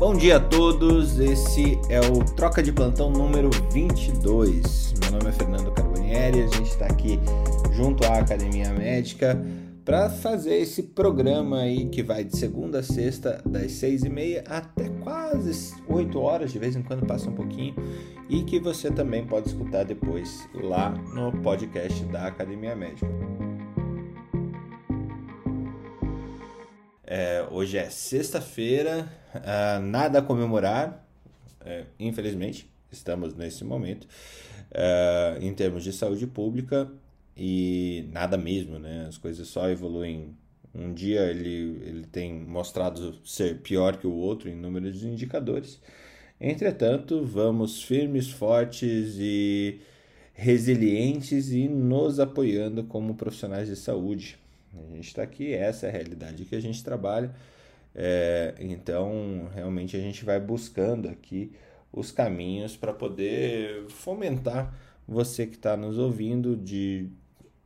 Bom dia a todos, esse é o Troca de Plantão número 22. Meu nome é Fernando Carbonieri, a gente está aqui junto à Academia Médica para fazer esse programa aí que vai de segunda a sexta, das seis e meia até quase 8 horas, de vez em quando passa um pouquinho, e que você também pode escutar depois lá no podcast da Academia Médica. É, hoje é sexta-feira, uh, nada a comemorar, é, infelizmente, estamos nesse momento, uh, em termos de saúde pública, e nada mesmo, né? As coisas só evoluem. Um dia ele, ele tem mostrado ser pior que o outro em número de indicadores. Entretanto, vamos firmes, fortes e resilientes e nos apoiando como profissionais de saúde. A gente está aqui, essa é a realidade que a gente trabalha. É, então, realmente, a gente vai buscando aqui os caminhos para poder fomentar você que está nos ouvindo de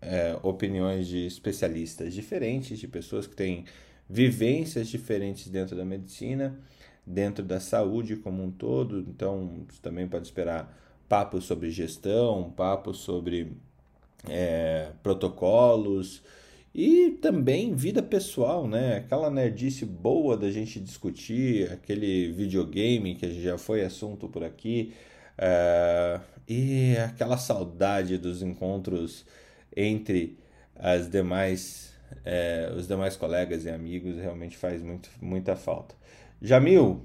é, opiniões de especialistas diferentes, de pessoas que têm vivências diferentes dentro da medicina, dentro da saúde como um todo. Então, você também pode esperar papos sobre gestão, papos sobre é, protocolos e também vida pessoal, né? Aquela nerdice boa da gente discutir, aquele videogame que já foi assunto por aqui, uh, e aquela saudade dos encontros entre as demais, uh, os demais colegas e amigos realmente faz muito, muita falta. Jamil,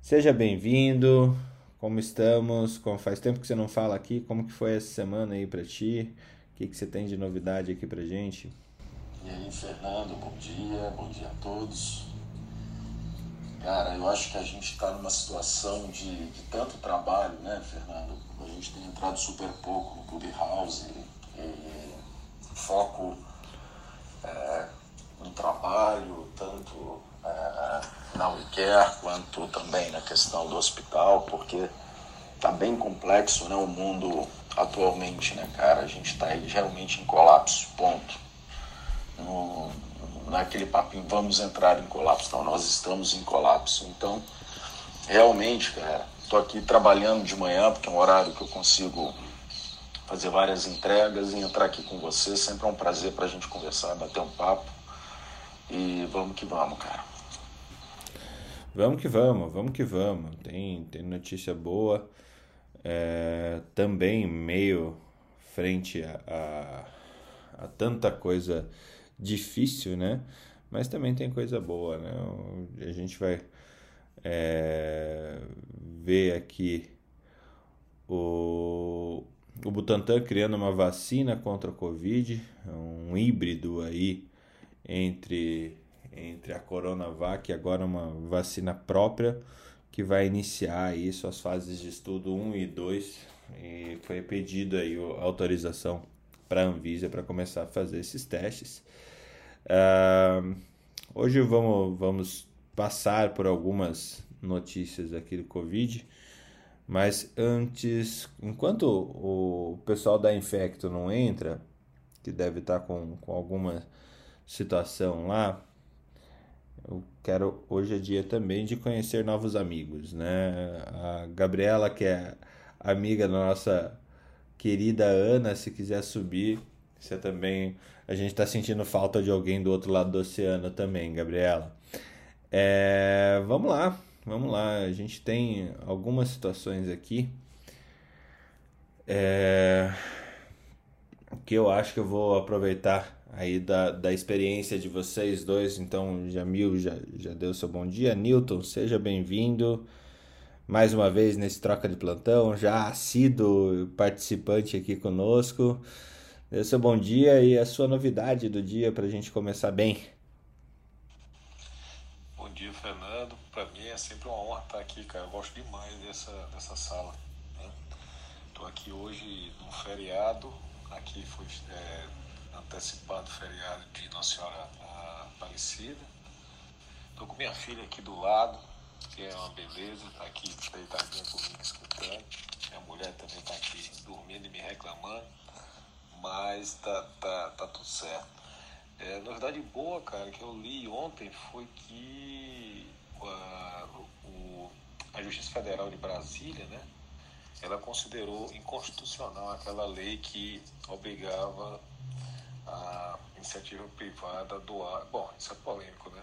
seja bem-vindo. Como estamos? Como faz tempo que você não fala aqui? Como que foi essa semana aí para ti? O que, que você tem de novidade aqui pra gente? E aí, Fernando, bom dia, bom dia a todos. Cara, eu acho que a gente está numa situação de, de, tanto trabalho, né, Fernando? A gente tem entrado super pouco no Clubhouse e, e foco é, no trabalho, tanto é, na WeCare quanto também na questão do hospital, porque tá bem complexo, né, o mundo atualmente, né, cara? A gente está realmente em colapso, ponto no, naquele papinho, vamos entrar em colapso. Não, nós estamos em colapso. Então, realmente, cara, estou aqui trabalhando de manhã, porque é um horário que eu consigo fazer várias entregas e entrar aqui com você. Sempre é um prazer para a gente conversar, bater um papo. E vamos que vamos, cara. Vamos que vamos, vamos que vamos. Tem, tem notícia boa. É, também meio frente a, a, a tanta coisa difícil, né? Mas também tem coisa boa, né? A gente vai é, ver aqui o, o Butantan criando uma vacina contra a Covid, um híbrido aí entre, entre a Coronavac e agora uma vacina própria que vai iniciar aí suas fases de estudo 1 e 2 e foi pedido aí a autorização para a Anvisa para começar a fazer esses testes. Uh, hoje vamos, vamos passar por algumas notícias aqui do Covid, mas antes, enquanto o pessoal da Infecto não entra, que deve estar com, com alguma situação lá, eu quero hoje é dia também de conhecer novos amigos, né? A Gabriela, que é amiga da nossa querida Ana, se quiser subir, você também. A gente está sentindo falta de alguém do outro lado do oceano também, Gabriela. É, vamos lá, vamos lá. A gente tem algumas situações aqui é, que eu acho que eu vou aproveitar aí da, da experiência de vocês dois. Então, Jamil já, já deu seu bom dia. Newton, seja bem-vindo mais uma vez nesse troca de plantão, já sido participante aqui conosco. Dê seu bom dia e a sua novidade do dia para a gente começar bem. Bom dia, Fernando. Para mim é sempre uma honra estar aqui, cara. Eu gosto demais dessa, dessa sala. Estou né? aqui hoje num feriado. Aqui foi é, antecipado o feriado de Nossa Senhora Aparecida. Estou com minha filha aqui do lado, que é uma beleza. Está aqui deitadinha comigo escutando. Minha mulher também está aqui dormindo e me reclamando mas tá, tá, tá tudo certo. É, novidade boa, cara, que eu li ontem foi que uh, o Justiça Federal de Brasília, né, ela considerou inconstitucional aquela lei que obrigava a iniciativa privada a doar. Bom, isso é polêmico, né?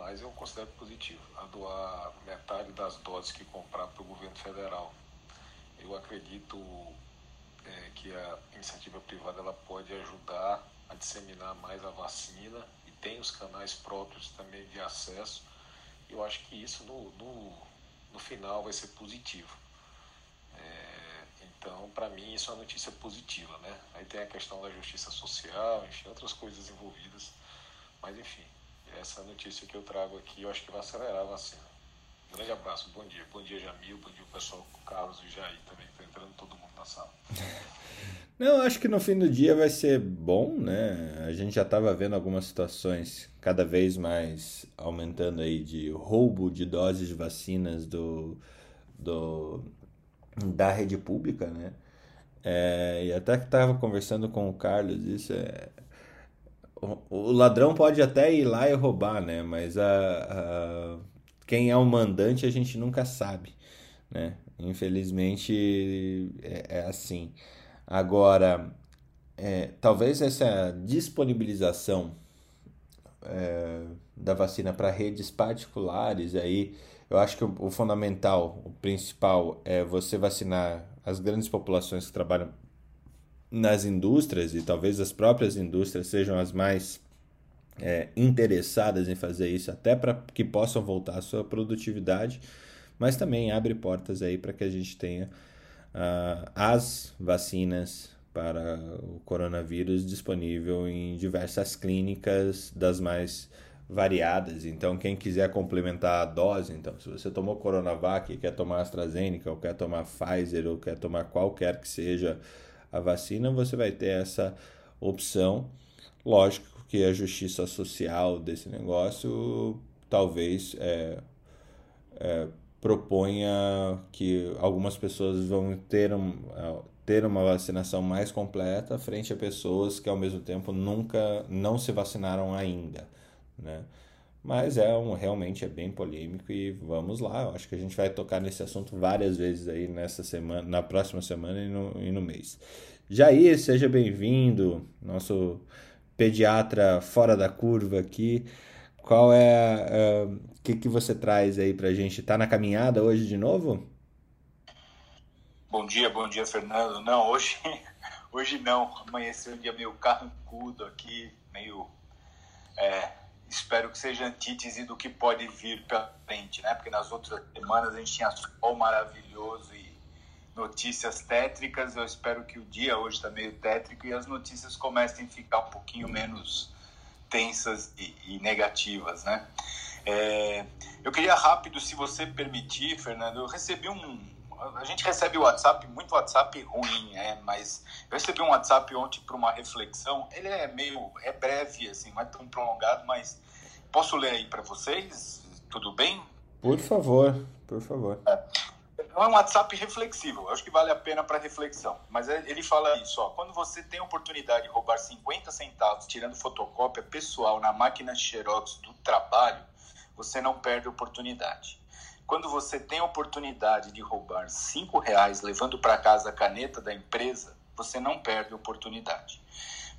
Mas eu considero positivo a doar metade das doses que comprar para o governo federal. Eu acredito é, que a iniciativa privada ela pode ajudar a disseminar mais a vacina e tem os canais próprios também de acesso. Eu acho que isso no, no, no final vai ser positivo. É, então, para mim, isso é uma notícia positiva, né? Aí tem a questão da justiça social, enfim, outras coisas envolvidas. Mas, enfim, essa notícia que eu trago aqui, eu acho que vai acelerar a vacina. Um grande abraço, bom dia. Bom dia, Jamil, bom dia, pessoal, Carlos e Jair também, está entrando todo mundo na sala. Não, acho que no fim do dia vai ser bom, né? A gente já estava vendo algumas situações cada vez mais aumentando aí de roubo de doses de vacinas do, do da rede pública, né? É, e até que estava conversando com o Carlos, isso é. O, ladrão pode até ir lá e roubar, né? Mas a, a, quem é o mandante a gente nunca sabe, né? Infelizmente é, é assim. Agora, é, talvez essa disponibilização é, da vacina para redes particulares aí eu acho que o fundamental, o principal é você vacinar as grandes populações que trabalham nas indústrias e talvez as próprias indústrias sejam as mais é, interessadas em fazer isso, até para que possam voltar à sua produtividade, mas também abre portas aí para que a gente tenha uh, as vacinas para o coronavírus disponível em diversas clínicas das mais variadas. Então, quem quiser complementar a dose, então, se você tomou Coronavac, quer tomar AstraZeneca, ou quer tomar Pfizer, ou quer tomar qualquer que seja a vacina, você vai ter essa opção. Lógico que a justiça social desse negócio talvez é, é, proponha que algumas pessoas vão ter, um, ter uma vacinação mais completa frente a pessoas que ao mesmo tempo nunca não se vacinaram ainda né? Mas é um, realmente é bem polêmico e vamos lá. Eu acho que a gente vai tocar nesse assunto várias vezes aí nessa semana, na próxima semana e no, e no mês. Jair, seja bem-vindo, nosso pediatra fora da curva aqui. Qual é o uh, que, que você traz aí pra gente? Tá na caminhada hoje de novo? Bom dia, bom dia, Fernando. Não, hoje, hoje não. Amanheceu um dia meio carrancudo aqui, meio é, espero que seja antítese do que pode vir pela frente, né? Porque nas outras semanas a gente tinha sol maravilhoso e notícias tétricas. Eu espero que o dia hoje está meio tétrico e as notícias comecem a ficar um pouquinho menos tensas e, e negativas, né? É, eu queria rápido, se você permitir, Fernando, eu recebi um, a gente recebe o WhatsApp, muito WhatsApp ruim, é, mas eu recebi um WhatsApp ontem para uma reflexão. Ele é meio, é breve, assim, não é tão prolongado, mas posso ler aí para vocês? Tudo bem? Por favor, por favor. É. É um WhatsApp reflexivo, acho que vale a pena para reflexão. Mas é, ele fala isso, ó, quando você tem a oportunidade de roubar 50 centavos tirando fotocópia pessoal na máquina Xerox do trabalho, você não perde a oportunidade. Quando você tem a oportunidade de roubar cinco reais levando para casa a caneta da empresa, você não perde a oportunidade.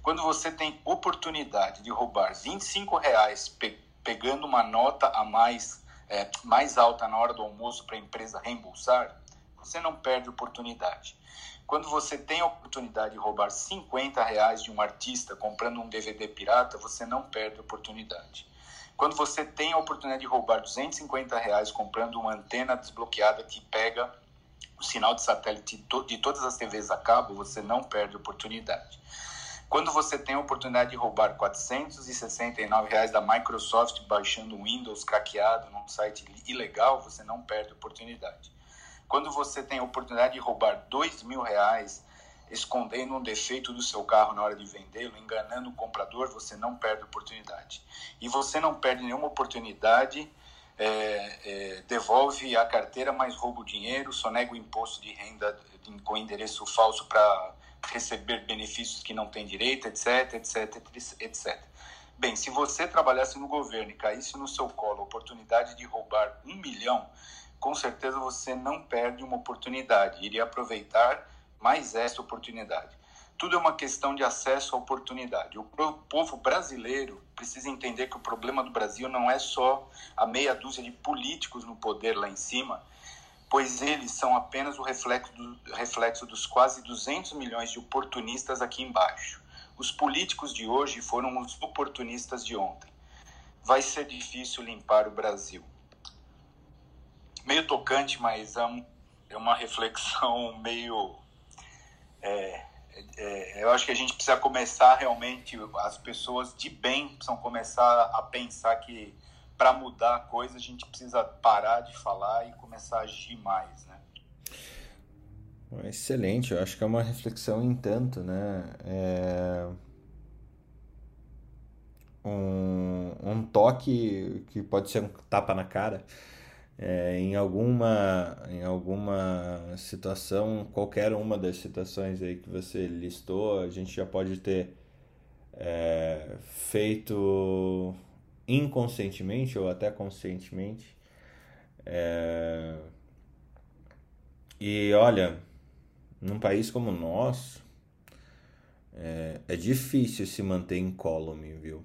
Quando você tem oportunidade de roubar 25 reais pe pegando uma nota a mais, é, mais alta na hora do almoço para a empresa reembolsar, você não perde a oportunidade. Quando você tem a oportunidade de roubar 50 reais de um artista comprando um DVD pirata, você não perde a oportunidade. Quando você tem a oportunidade de roubar 250 reais comprando uma antena desbloqueada que pega o sinal de satélite de todas as TVs a cabo, você não perde a oportunidade. Quando você tem a oportunidade de roubar 469 reais da Microsoft baixando um Windows craqueado num site ilegal, você não perde a oportunidade. Quando você tem a oportunidade de roubar 2 mil reais escondendo um defeito do seu carro na hora de vendê-lo, enganando o comprador, você não perde oportunidade. E você não perde nenhuma oportunidade, é, é, devolve a carteira, mas rouba o dinheiro, sonega o imposto de renda com endereço falso para receber benefícios que não tem direito, etc, etc, etc. Bem, se você trabalhasse no governo e caísse no seu colo a oportunidade de roubar um milhão, com certeza você não perde uma oportunidade, iria aproveitar mais essa oportunidade. Tudo é uma questão de acesso à oportunidade. O povo brasileiro precisa entender que o problema do Brasil não é só a meia dúzia de políticos no poder lá em cima, pois eles são apenas o reflexo, do, reflexo dos quase 200 milhões de oportunistas aqui embaixo. Os políticos de hoje foram os oportunistas de ontem. Vai ser difícil limpar o Brasil. Meio tocante, mas é uma reflexão meio. É, é, eu acho que a gente precisa começar realmente, as pessoas de bem precisam começar a pensar que para mudar a coisa a gente precisa parar de falar e começar a agir mais, né? Excelente, eu acho que é uma reflexão em tanto, né? É... Um, um toque que pode ser um tapa na cara é, em alguma em alguma situação qualquer uma das situações aí que você listou a gente já pode ter é, feito inconscientemente ou até conscientemente. É, e olha num país como o nosso é, é difícil se manter incólume viu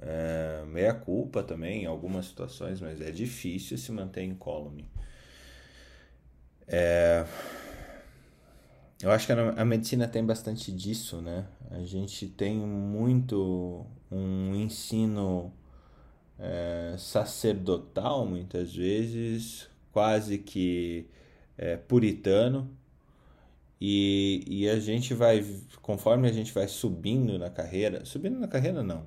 é, meia culpa também em algumas situações, mas é difícil se manter incólume. É, eu acho que a, medicina tem bastante disso, né? A gente tem muito um ensino é, sacerdotal, muitas vezes, quase que é, puritano, e, e a gente vai, conforme a gente vai subindo na carreira, subindo na carreira não,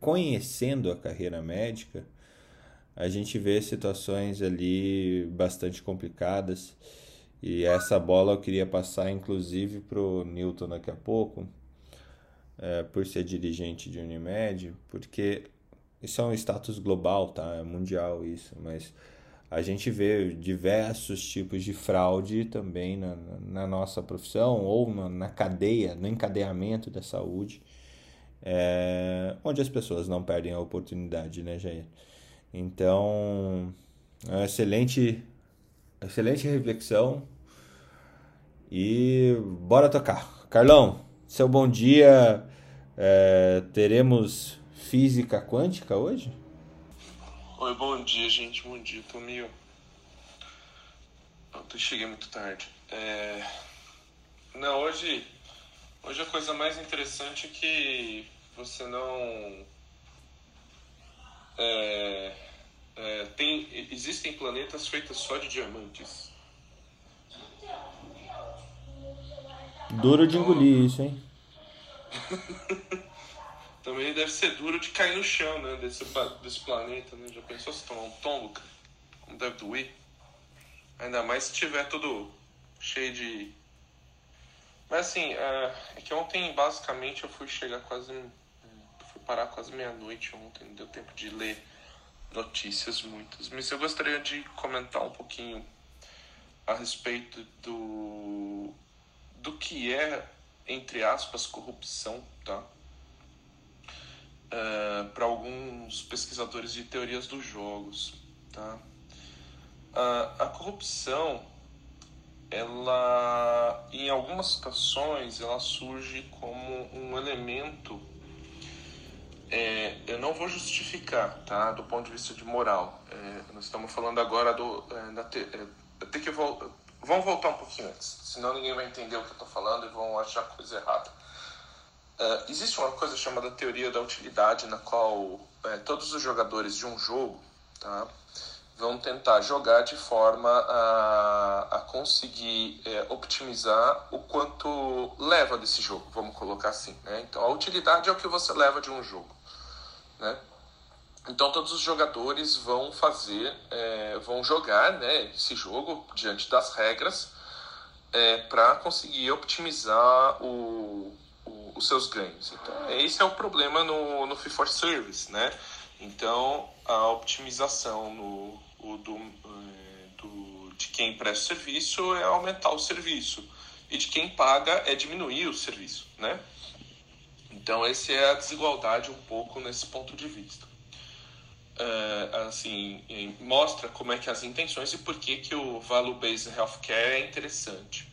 conhecendo a carreira médica, a gente vê situações ali bastante complicadas. E essa bola eu queria passar inclusive para o Newton daqui a pouco, é, por ser dirigente de Unimed, porque isso é um status global, tá? É mundial isso, mas a gente vê diversos tipos de fraude também na, na nossa profissão ou na, na cadeia, no encadeamento da saúde é, onde as pessoas não perdem a oportunidade, né, Jair? Então, é excelente, excelente reflexão e bora tocar. Carlão, seu bom dia. É, teremos física quântica hoje? Oi, bom dia, gente. Bom dia, meio. Eu cheguei muito tarde. É... Não, hoje Hoje a coisa mais interessante é que você não. É, é, tem, existem planetas feitos só de diamantes. Duro de engolir isso, hein? Também deve ser duro de cair no chão, né? Desse, desse planeta, né? Já pensou se tomar um tombo, cara? Como deve doer? Ainda mais se tiver tudo cheio de mas assim, é, é que ontem basicamente eu fui chegar quase. Fui parar quase meia-noite ontem, não deu tempo de ler notícias muitas. Mas eu gostaria de comentar um pouquinho a respeito do. do que é, entre aspas, corrupção, tá? Uh, para alguns pesquisadores de teorias dos jogos, tá? A corrupção ela em algumas situações ela surge como um elemento é, eu não vou justificar tá? Do ponto de vista de moral. É, nós estamos falando agora do é, da te, é, ter que vol vamos voltar um pouquinho antes senão ninguém vai entender o que eu estou falando e vão achar coisa errada. É, existe uma coisa chamada teoria da utilidade na qual é, todos os jogadores de um jogo tá vão tentar jogar de forma a, a conseguir é, optimizar o quanto leva desse jogo, vamos colocar assim. Né? Então, a utilidade é o que você leva de um jogo. Né? Então, todos os jogadores vão fazer, é, vão jogar né, esse jogo diante das regras é, para conseguir optimizar o, o, os seus ganhos. Então, esse é o problema no, no for Service, né? Então, a optimização no, o do, eh, do, de quem presta o serviço é aumentar o serviço e de quem paga é diminuir o serviço, né? Então essa é a desigualdade um pouco nesse ponto de vista. uh, assim, mostra como é que as intenções e por que, que o Value-Based Healthcare é interessante.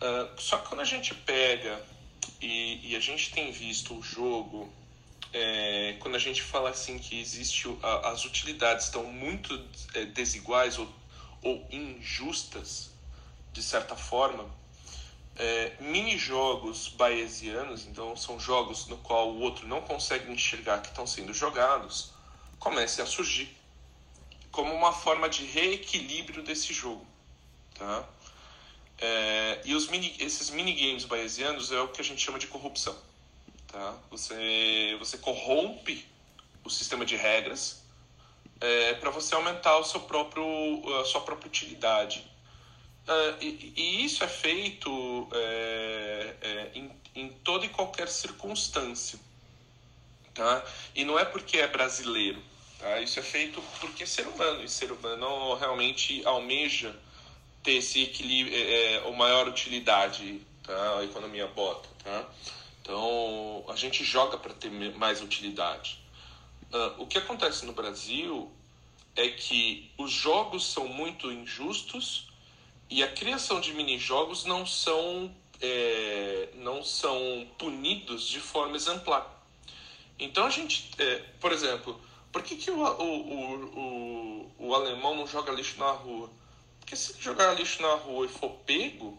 Uh, só que quando a gente pega e, e, a gente tem visto o jogo, é, quando a gente fala assim que existe a, as utilidades estão muito é, desiguais ou, ou injustas, de certa forma, é, mini-jogos bayesianos, então são jogos no qual o outro não consegue enxergar que estão sendo jogados, comecem a surgir como uma forma de reequilíbrio desse jogo. Tá? É, e os mini, esses minigames bayesianos é o que a gente chama de corrupção. Tá? Você, você corrompe o sistema de regras é, para você aumentar o seu próprio, a sua própria utilidade. Uh, e, e, isso é feito é, é, em, em, toda e qualquer circunstância. Tá? E não é porque é brasileiro. Tá? Isso é feito porque é ser humano. E ser humano realmente almeja ter esse equilíbrio, é, é, maior utilidade, tá? a economia bota. Tá? Então a gente joga para ter mais utilidade. Uh, o que acontece no Brasil é que os jogos são muito injustos e a criação de mini-jogos não são, é, não são punidos de forma exemplar. Então a gente, é, por exemplo, por que, que o, o, o, o, alemão não joga lixo na rua? Porque se ele jogar lixo na rua e for pego,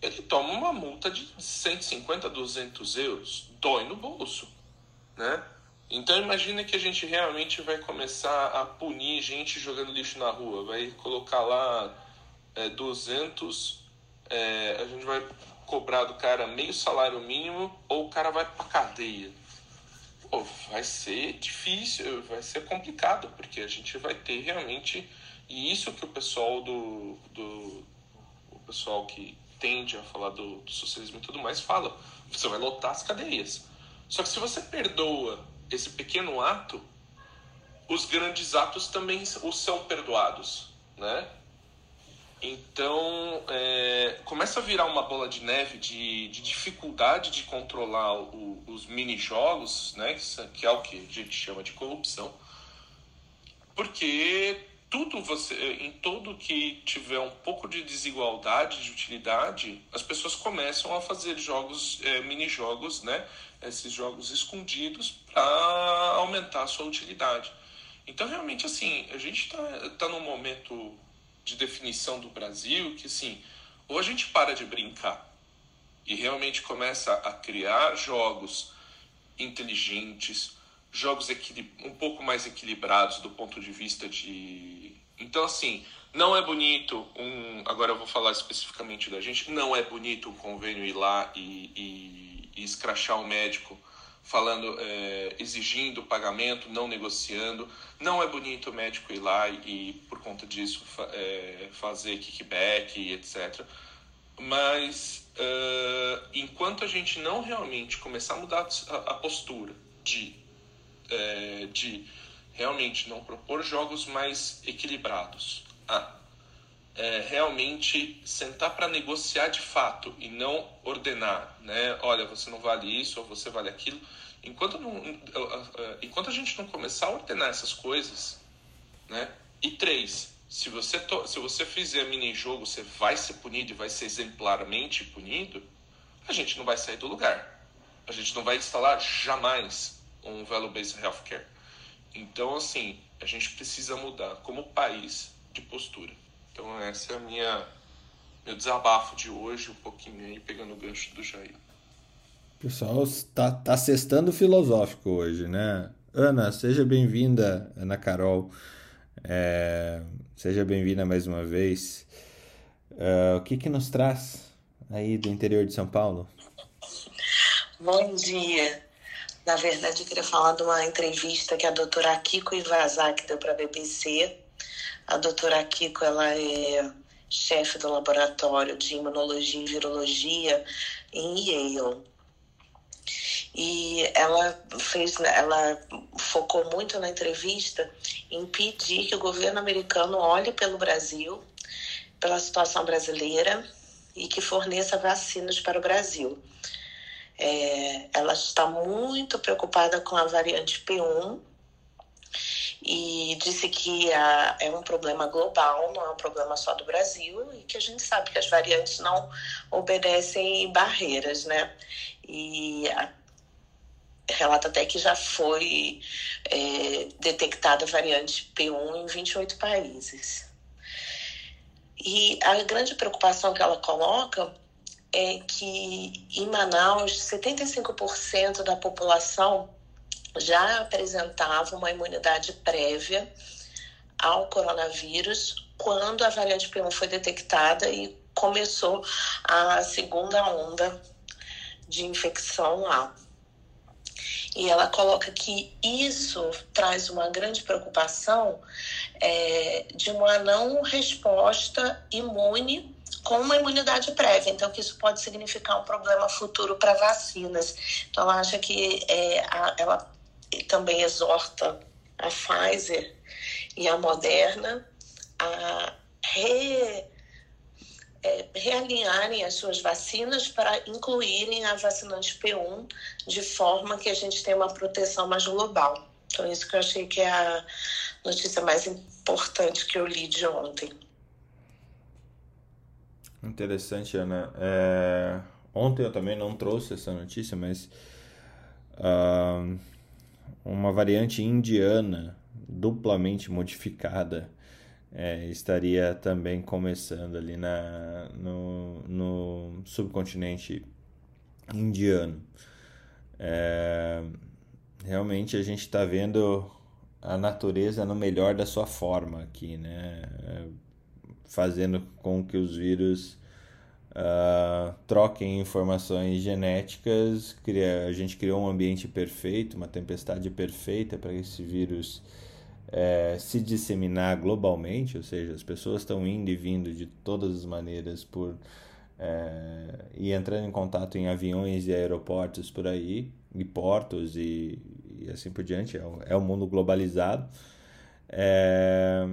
ele toma uma multa de 150, 200 euros. Dói no bolso, né? Então imagina que a gente realmente vai começar a punir gente jogando lixo na rua. Vai colocar lá é, 200, é, a gente vai cobrar do cara meio salário mínimo ou o cara vai pra cadeia. Pô, vai ser difícil, vai ser complicado, porque a gente vai ter realmente. E isso que o pessoal do. do o pessoal que tende a falar do, do socialismo e tudo mais fala. Você vai lotar as cadeias. Só que se você perdoa esse pequeno ato, os grandes atos também os são perdoados, né? Então, é, começa a virar uma bola de neve de, de dificuldade de controlar o, os mini-jogos, né, que é o que a gente chama de corrupção, porque tudo você, em tudo que tiver um pouco de desigualdade de utilidade, as pessoas começam a fazer jogos, é, mini-jogos, né, esses jogos escondidos para aumentar a sua utilidade. Então, realmente, assim, a gente está tá num momento de definição do Brasil que, assim, ou a gente para de brincar e realmente começa a criar jogos inteligentes, jogos um pouco mais equilibrados do ponto de vista de. Então, assim, não é bonito um. Agora eu vou falar especificamente da gente. Não é bonito um convênio ir lá e, e, e escrachar o médico falando, é, exigindo pagamento, não negociando. Não é bonito o médico ir lá e, por conta disso, é, fazer kickback, etc. Mas uh, enquanto a gente não realmente começar a mudar a postura de, é, de realmente não propor jogos mais equilibrados, a é, realmente sentar para negociar de fato e não ordenar, né? Olha, você não vale isso ou você vale aquilo enquanto, não, enquanto a gente não começar a ordenar essas coisas, né? E três, se você, to, se você fizer mini-jogo, você vai ser punido e vai ser exemplarmente punido, a gente não vai sair do lugar. A gente não vai instalar jamais um value-based healthcare. Então, assim, a gente precisa mudar como país de postura. Então, essa é a minha meu desabafo de hoje, um pouquinho aí, pegando o gancho do Jair. Pessoal, tá, tá sextando filosófico hoje, né? Ana, seja bem-vinda, Ana Carol. É, seja bem-vinda mais uma vez. É, o que que nos traz aí do interior de São Paulo? Bom dia. Na verdade, eu queria falar de uma entrevista que a doutora Akiko Ivazaki deu para a BBC. A doutora Akiko, ela é chefe do laboratório de imunologia e virologia em Yale e ela fez, ela focou muito na entrevista em pedir que o governo americano olhe pelo Brasil, pela situação brasileira e que forneça vacinas para o Brasil. É, ela está muito preocupada com a variante P1 e disse que a, é um problema global, não é um problema só do Brasil, e que a gente sabe que as variantes não obedecem barreiras, né? E a, relata até que já foi é, detectada a variante P1 em 28 países. E a grande preocupação que ela coloca é que em Manaus, 75% da população já apresentava uma imunidade prévia ao coronavírus quando a variante P1 foi detectada e começou a segunda onda de infecção lá. E ela coloca que isso traz uma grande preocupação é, de uma não resposta imune com uma imunidade prévia, então que isso pode significar um problema futuro para vacinas. Então ela acha que é, a, ela também exorta a Pfizer e a Moderna a re, é, realinharem as suas vacinas para incluírem a vacinante P1 de forma que a gente tenha uma proteção mais global. Então, isso que eu achei que é a notícia mais importante que eu li de ontem. Interessante, Ana. É... Ontem eu também não trouxe essa notícia, mas uh, uma variante indiana duplamente modificada é, estaria também começando ali na, no, no subcontinente indiano. É, realmente a gente está vendo a natureza no melhor da sua forma aqui, né? Fazendo com que os vírus uh, troquem informações genéticas. Cria, a gente criou um ambiente perfeito, uma tempestade perfeita para esse vírus é, se disseminar globalmente, ou seja, as pessoas estão indo e vindo de todas as maneiras por é, e entrando em contato em aviões e aeroportos por aí, e portos e, e assim por diante. É é o mundo globalizado. É,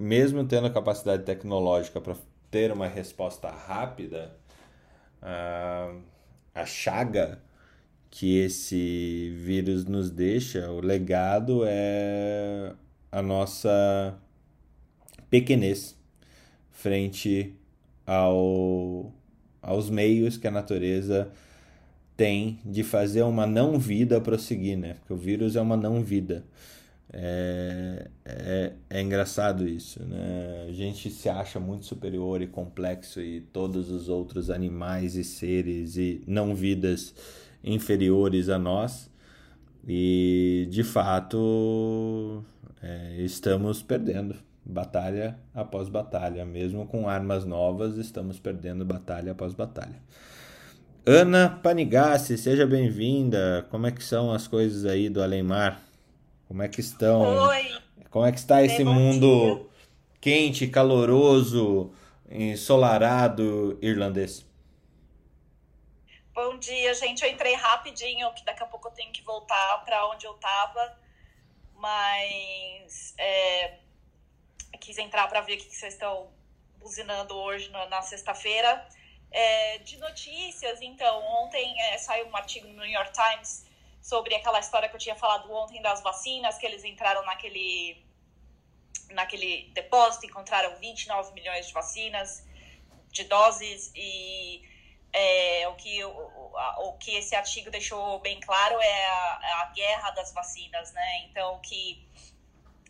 mesmo tendo a capacidade tecnológica para ter uma resposta rápida, a, a chaga que esse vírus nos deixa, o legado é a nossa pequenez frente ao, aos meios que a natureza tem de fazer uma não vida prosseguir, né? Porque o vírus é uma não vida. É, é, é, engraçado isso, né? A gente se acha muito superior e complexo e todos os outros animais e seres e não vidas inferiores a nós e de fato é, estamos perdendo batalha após batalha, mesmo com armas novas, estamos perdendo batalha após batalha. Ana Panigassi, seja bem-vinda. Como é que são as coisas aí do Além-Mar? Como é que estão? Oi. Como é que está esse mundo dia. quente, caloroso, ensolarado irlandês? Bom dia, gente. Eu entrei rapidinho, que daqui a pouco eu tenho que voltar para onde eu estava, mas é, quis entrar para ver o que vocês estão buzinando hoje na, na sexta-feira. É, de notícias, então, ontem é, saiu um artigo no New York Times sobre aquela história que eu tinha falado ontem das vacinas, que eles entraram naquele, naquele depósito, encontraram 29 milhões de vacinas, de doses, e é, o, que, o, o que esse artigo deixou bem claro é a, a, guerra das vacinas, né? Então, que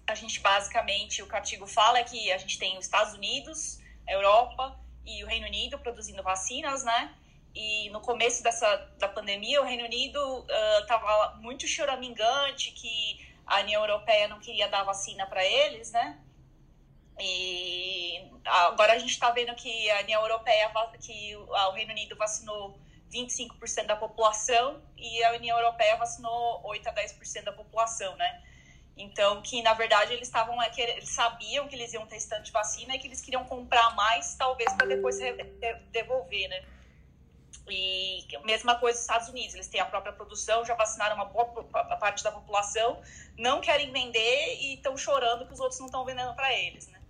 a gente basicamente, o que o artigo fala é que a gente tem os Estados Unidos, a Europa e o Reino Unido produzindo vacinas, né? E no começo dessa da pandemia, o Reino Unido estava uh, muito choramingante que a União Europeia não queria dar vacina para eles, né? E agora a gente está vendo que a União Europeia, que o Reino Unido vacinou 25% da população e a União Europeia vacinou 8 a 10% da população, né? Então, que na verdade eles estavam, eles sabiam que eles iam ter estante vacina e que eles queriam comprar mais, talvez para depois devolver, né? E mesma coisa nos Estados Unidos, eles têm a própria produção, já vacinaram uma boa parte da população, não querem vender e estão chorando que os outros não estão vendendo para eles, né?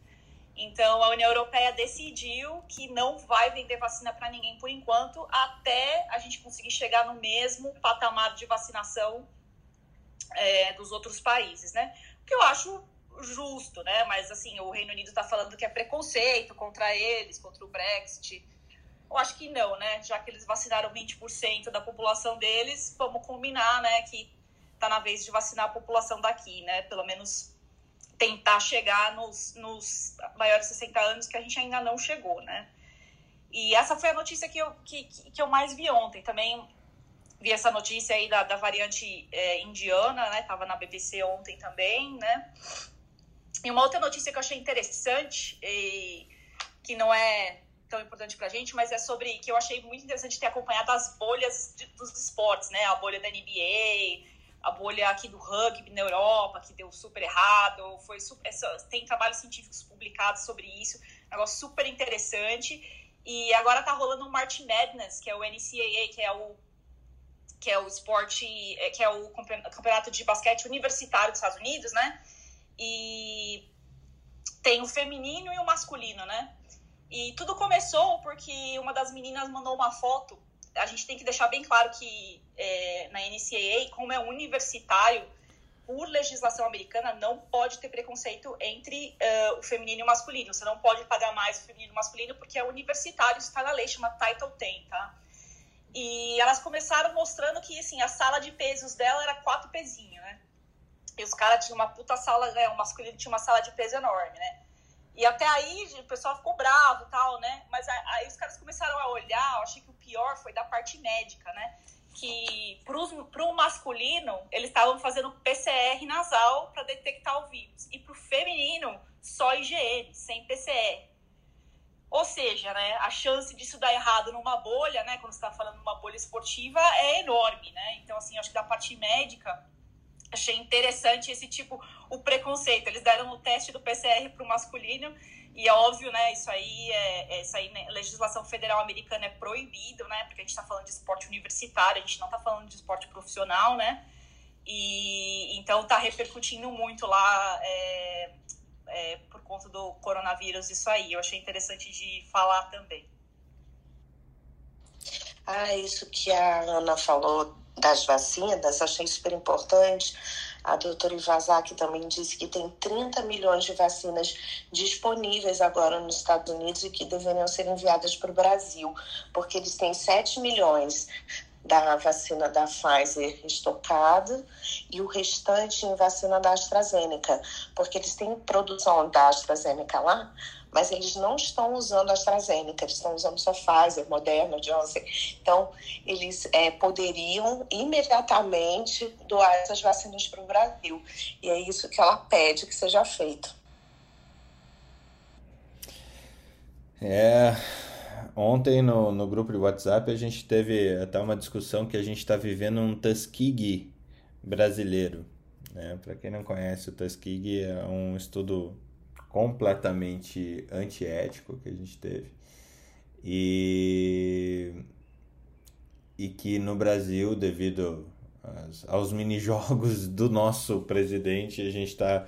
Então, a União Europeia decidiu que não vai vender vacina para ninguém por enquanto, até a gente conseguir chegar no mesmo patamar de vacinação é, dos outros países, né? que eu acho justo, né? Mas assim, o Reino Unido está falando que é preconceito contra eles, contra o Brexit. Eu acho que não, né? Já que eles vacinaram 20% da população deles, vamos combinar, né, que tá na vez de vacinar a população daqui, né? Pelo menos tentar chegar nos, nos maiores de 60 anos que a gente ainda não chegou, né? E essa foi a notícia que eu, que, que eu mais vi ontem. Também vi essa notícia aí da, da variante é, indiana, né? Tava na BBC ontem também, né? E uma outra notícia que eu achei interessante, e, que não é tão importante pra gente, mas é sobre que eu achei muito interessante ter acompanhado as bolhas de, dos esportes, né? A bolha da NBA, a bolha aqui do rugby na Europa, que deu super errado. Foi super, tem trabalhos científicos publicados sobre isso, negócio super interessante. E agora tá rolando o March Madness, que é o NCAA, que é o que é o esporte, é, que é o campeonato de basquete universitário dos Estados Unidos, né? E tem o feminino e o masculino, né? E tudo começou porque uma das meninas mandou uma foto. A gente tem que deixar bem claro que é, na NCAA, como é universitário, por legislação americana, não pode ter preconceito entre uh, o feminino e o masculino. Você não pode pagar mais o feminino e o masculino porque é universitário, isso está na lei, chama Title 10, tá? E elas começaram mostrando que, assim, a sala de pesos dela era quatro pezinhos, né? E os caras tinham uma puta sala, né? O masculino tinha uma sala de peso enorme, né? E até aí o pessoal ficou bravo tal, né? Mas aí os caras começaram a olhar, eu achei que o pior foi da parte médica, né? Que para o masculino, eles estavam fazendo PCR nasal para detectar o vírus. E para o feminino, só IgM, sem PCR. Ou seja, né, a chance disso dar errado numa bolha, né, quando você está falando numa bolha esportiva, é enorme, né? Então, assim, acho que da parte médica, achei interessante esse tipo, o preconceito. Eles deram o teste do PCR para o masculino e é óbvio, né? Isso aí é, é isso aí, né, legislação federal americana é proibido, né? Porque a gente está falando de esporte universitário, a gente não está falando de esporte profissional, né? E então está repercutindo muito lá é, é, por conta do coronavírus isso aí. Eu achei interessante de falar também. Ah, isso que a Ana falou das vacinas, achei super importante. A doutora Ivazaki também disse que tem 30 milhões de vacinas disponíveis agora nos Estados Unidos e que deveriam ser enviadas para o Brasil, porque eles têm 7 milhões da vacina da Pfizer estocada e o restante em vacina da AstraZeneca, porque eles têm produção da AstraZeneca lá, mas eles não estão usando AstraZeneca, eles estão usando só Pfizer, Moderna, Johnson. Então, eles é, poderiam imediatamente doar essas vacinas para o Brasil. E é isso que ela pede que seja feito. É, ontem no, no grupo de WhatsApp a gente teve até uma discussão que a gente está vivendo um Tuskegee brasileiro. Né? Para quem não conhece, o Tuskegee é um estudo completamente antiético que a gente teve. E, e que no Brasil, devido aos, aos mini-jogos do nosso presidente, a gente está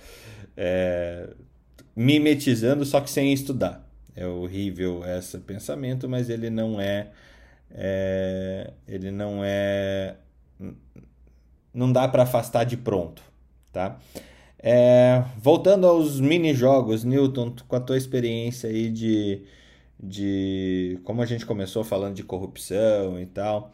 é, mimetizando, só que sem estudar. É horrível esse pensamento, mas ele não é, é ele não é não dá para afastar de pronto, tá? É, voltando aos mini-jogos, Newton, com a tua experiência aí de, de. Como a gente começou falando de corrupção e tal,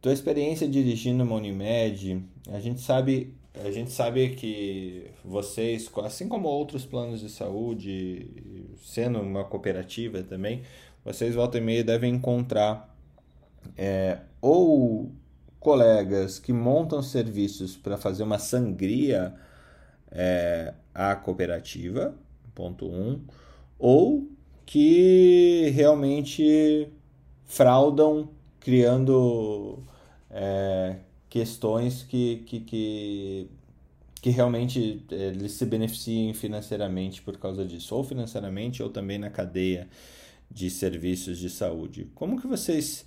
tua experiência dirigindo uma Unimed, a gente sabe. A gente sabe que vocês, assim como outros planos de saúde, sendo uma cooperativa também, vocês volta e meia devem encontrar é, ou colegas que montam serviços para fazer uma sangria é, a cooperativa, ponto um, ou que realmente fraudam criando é, questões que, que, que, que realmente é, eles se beneficiem financeiramente por causa disso, ou financeiramente ou também na cadeia de serviços de saúde. Como que vocês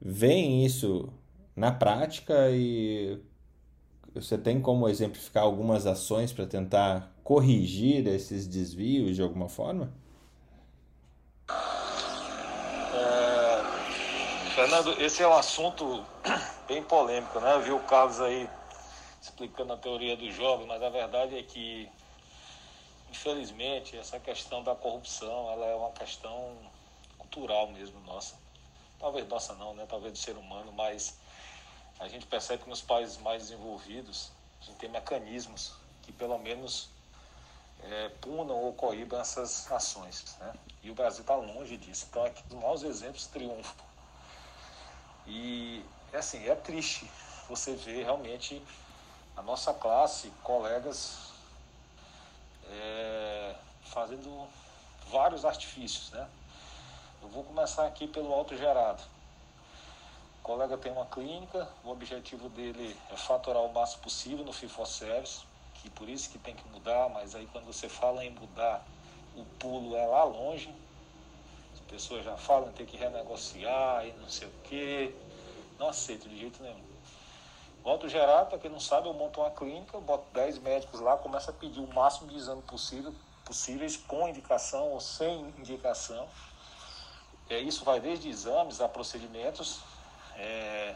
veem isso na prática e você tem como exemplificar algumas ações para tentar corrigir esses desvios de alguma forma? É, Fernando, esse é um assunto bem polêmico, né? Eu vi o Carlos aí explicando a teoria dos jogos, mas a verdade é que, infelizmente, essa questão da corrupção, ela é uma questão cultural mesmo nossa. Talvez nossa não, né? Talvez do ser humano, mas a gente percebe que nos países mais desenvolvidos, a gente tem mecanismos que pelo menos é, punam ou coíbam essas ações. Né? E o Brasil está longe disso. Então, aqui os maiores exemplos triunfam. E, assim, é triste você ver realmente a nossa classe, colegas, é, fazendo vários artifícios, né? Eu vou começar aqui pelo autogerado. O colega tem uma clínica, o objetivo dele é faturar o máximo possível no FIFO Service, que por isso que tem que mudar, mas aí quando você fala em mudar, o pulo é lá longe. As pessoas já falam em ter que renegociar e não sei o quê. Não aceito de jeito nenhum. O autogerado, para quem não sabe, eu monto uma clínica, boto 10 médicos lá, começo a pedir o máximo de exame possível, possíveis, com indicação ou sem indicação. É, isso vai desde exames a procedimentos. É,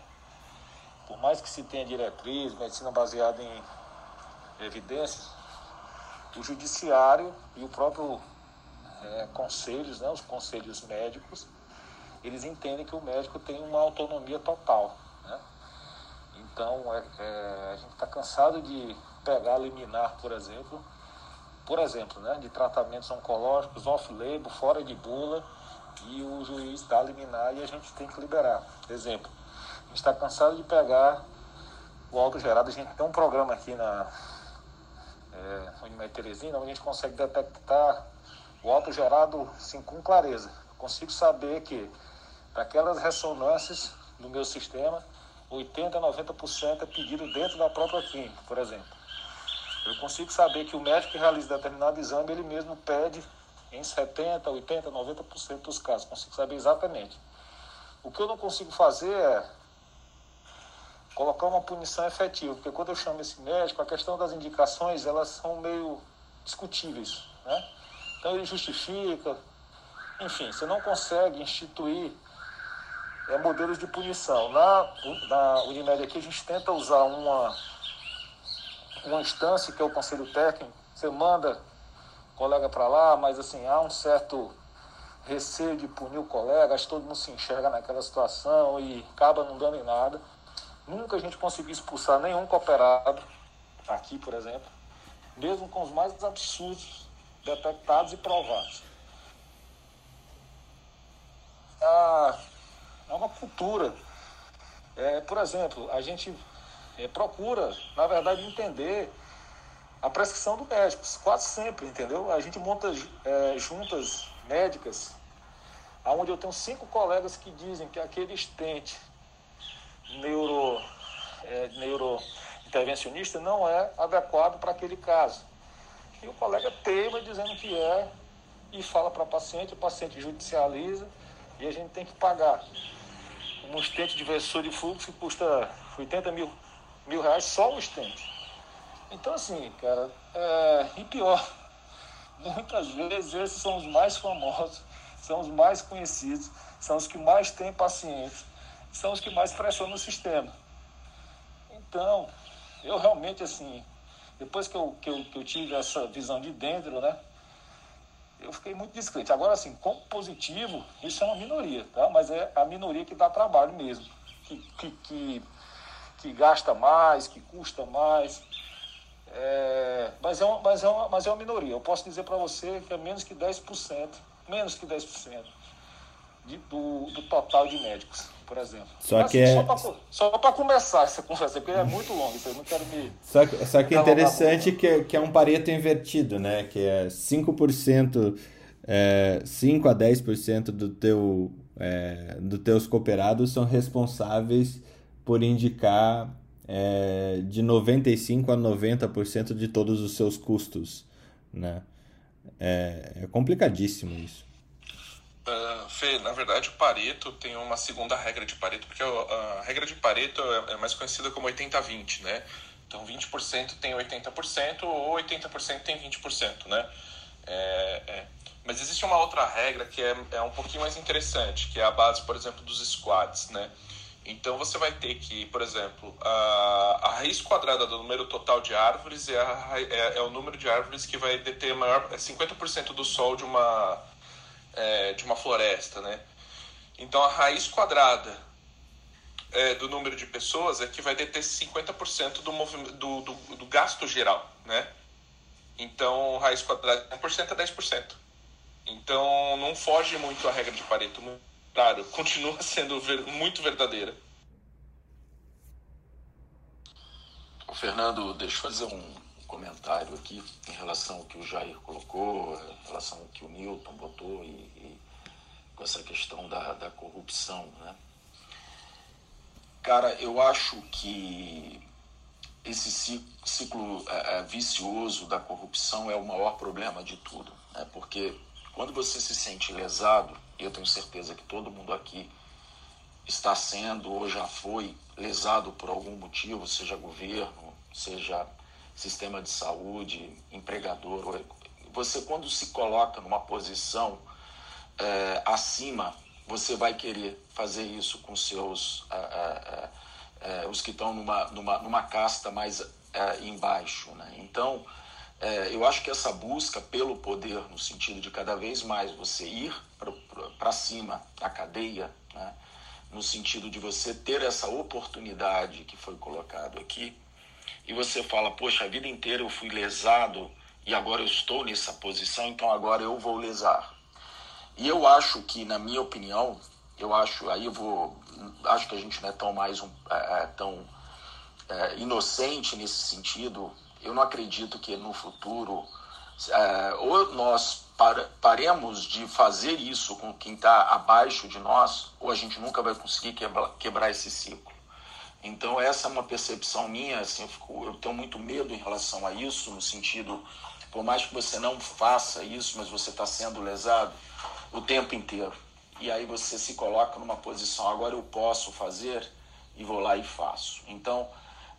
por mais que se tenha diretriz, medicina baseada em evidências, o judiciário e o próprio é, conselhos, né, os conselhos médicos, eles entendem que o médico tem uma autonomia total. Né? Então, é, é, a gente está cansado de pegar liminar, por exemplo, por exemplo, né, de tratamentos oncológicos off-label, fora de bula, e o juiz dá liminar e a gente tem que liberar. Exemplo, a gente está cansado de pegar o auto gerado. A gente tem um programa aqui na é, Unimed Teresina onde a gente consegue detectar o auto gerado assim, com clareza. consigo saber que para aquelas ressonâncias do meu sistema, 80% a 90% é pedido dentro da própria clínica, por exemplo. Eu consigo saber que o médico que realiza determinado exame, ele mesmo pede em 70%, 80%, 90% dos casos. Consigo saber exatamente. O que eu não consigo fazer é colocar uma punição efetiva, porque quando eu chamo esse médico, a questão das indicações, elas são meio discutíveis, né? Então ele justifica, enfim, você não consegue instituir é, modelos de punição. Na, na Unimed aqui a gente tenta usar uma, uma instância que é o conselho técnico, você manda colega para lá, mas assim, há um certo receio de punir o colega, acho que todo mundo se enxerga naquela situação e acaba não dando em nada. Nunca a gente conseguiu expulsar nenhum cooperado, aqui, por exemplo, mesmo com os mais absurdos detectados e provados. É uma cultura. É, por exemplo, a gente é, procura, na verdade, entender a prescrição do médico, quase sempre, entendeu? A gente monta é, juntas médicas, onde eu tenho cinco colegas que dizem que aquele estente neuro, é, neurointervencionista não é adequado para aquele caso. E o colega teima dizendo que é e fala para o paciente, o paciente judicializa e a gente tem que pagar. Um estente de versor de fluxo que custa 80 mil, mil reais só o estente. Então, assim, cara, é... e pior, muitas vezes esses são os mais famosos, são os mais conhecidos, são os que mais têm pacientes, são os que mais pressionam o sistema. Então, eu realmente, assim, depois que eu, que eu, que eu tive essa visão de dentro, né, eu fiquei muito descrente. Agora, assim, como positivo, isso é uma minoria, tá? Mas é a minoria que dá trabalho mesmo, que, que, que, que gasta mais, que custa mais. É, mas, é uma, mas, é uma, mas é uma minoria. Eu posso dizer para você que é menos que 10%, menos que 10% de, do, do total de médicos, por exemplo. Só assim, que é... Só para começar essa conversa, porque é muito longo, então eu não quero me... Só que, só que é interessante que, é, que é um pareto invertido, né? Que é 5%, é, 5 a 10% do teu, é, dos teus cooperados são responsáveis por indicar é, de 95% a 90% de todos os seus custos. Né? É, é complicadíssimo isso. Uh, Fê, na verdade o Pareto tem uma segunda regra de Pareto, porque a regra de Pareto é, é mais conhecida como 80-20, né? Então 20% tem 80% ou 80% tem 20%, né? É, é. Mas existe uma outra regra que é, é um pouquinho mais interessante, que é a base, por exemplo, dos squads, né? Então você vai ter que, por exemplo, a, a raiz quadrada do número total de árvores é, a, é, é o número de árvores que vai deter maior, é 50% do sol de uma, é, de uma floresta, né? Então a raiz quadrada é, do número de pessoas é que vai deter 50% do, do, do, do gasto geral, né? Então raiz quadrada de 1% é 10%. Então não foge muito a regra de Pareto claro, continua sendo ver, muito verdadeira. O Fernando, deixa eu fazer um comentário aqui em relação ao que o Jair colocou, em relação ao que o Newton botou e, e com essa questão da, da corrupção, né? Cara, eu acho que esse ciclo é, é, vicioso da corrupção é o maior problema de tudo, né? Porque quando você se sente lesado, eu tenho certeza que todo mundo aqui está sendo ou já foi lesado por algum motivo, seja governo, seja sistema de saúde, empregador. Você, quando se coloca numa posição é, acima, você vai querer fazer isso com seus. É, é, os que estão numa, numa, numa casta mais embaixo. Né? Então eu acho que essa busca pelo poder, no sentido de cada vez mais você ir para cima da cadeia, né? no sentido de você ter essa oportunidade que foi colocado aqui, e você fala, poxa, a vida inteira eu fui lesado e agora eu estou nessa posição, então agora eu vou lesar. E eu acho que, na minha opinião, eu acho, aí eu vou, acho que a gente não é tão mais um, é, é tão é, inocente nesse sentido, eu não acredito que no futuro é, ou nós paremos de fazer isso com quem está abaixo de nós, ou a gente nunca vai conseguir quebrar, quebrar esse ciclo. Então essa é uma percepção minha, assim, eu, fico, eu tenho muito medo em relação a isso, no sentido, por mais que você não faça isso, mas você está sendo lesado o tempo inteiro. E aí você se coloca numa posição, agora eu posso fazer, e vou lá e faço. Então,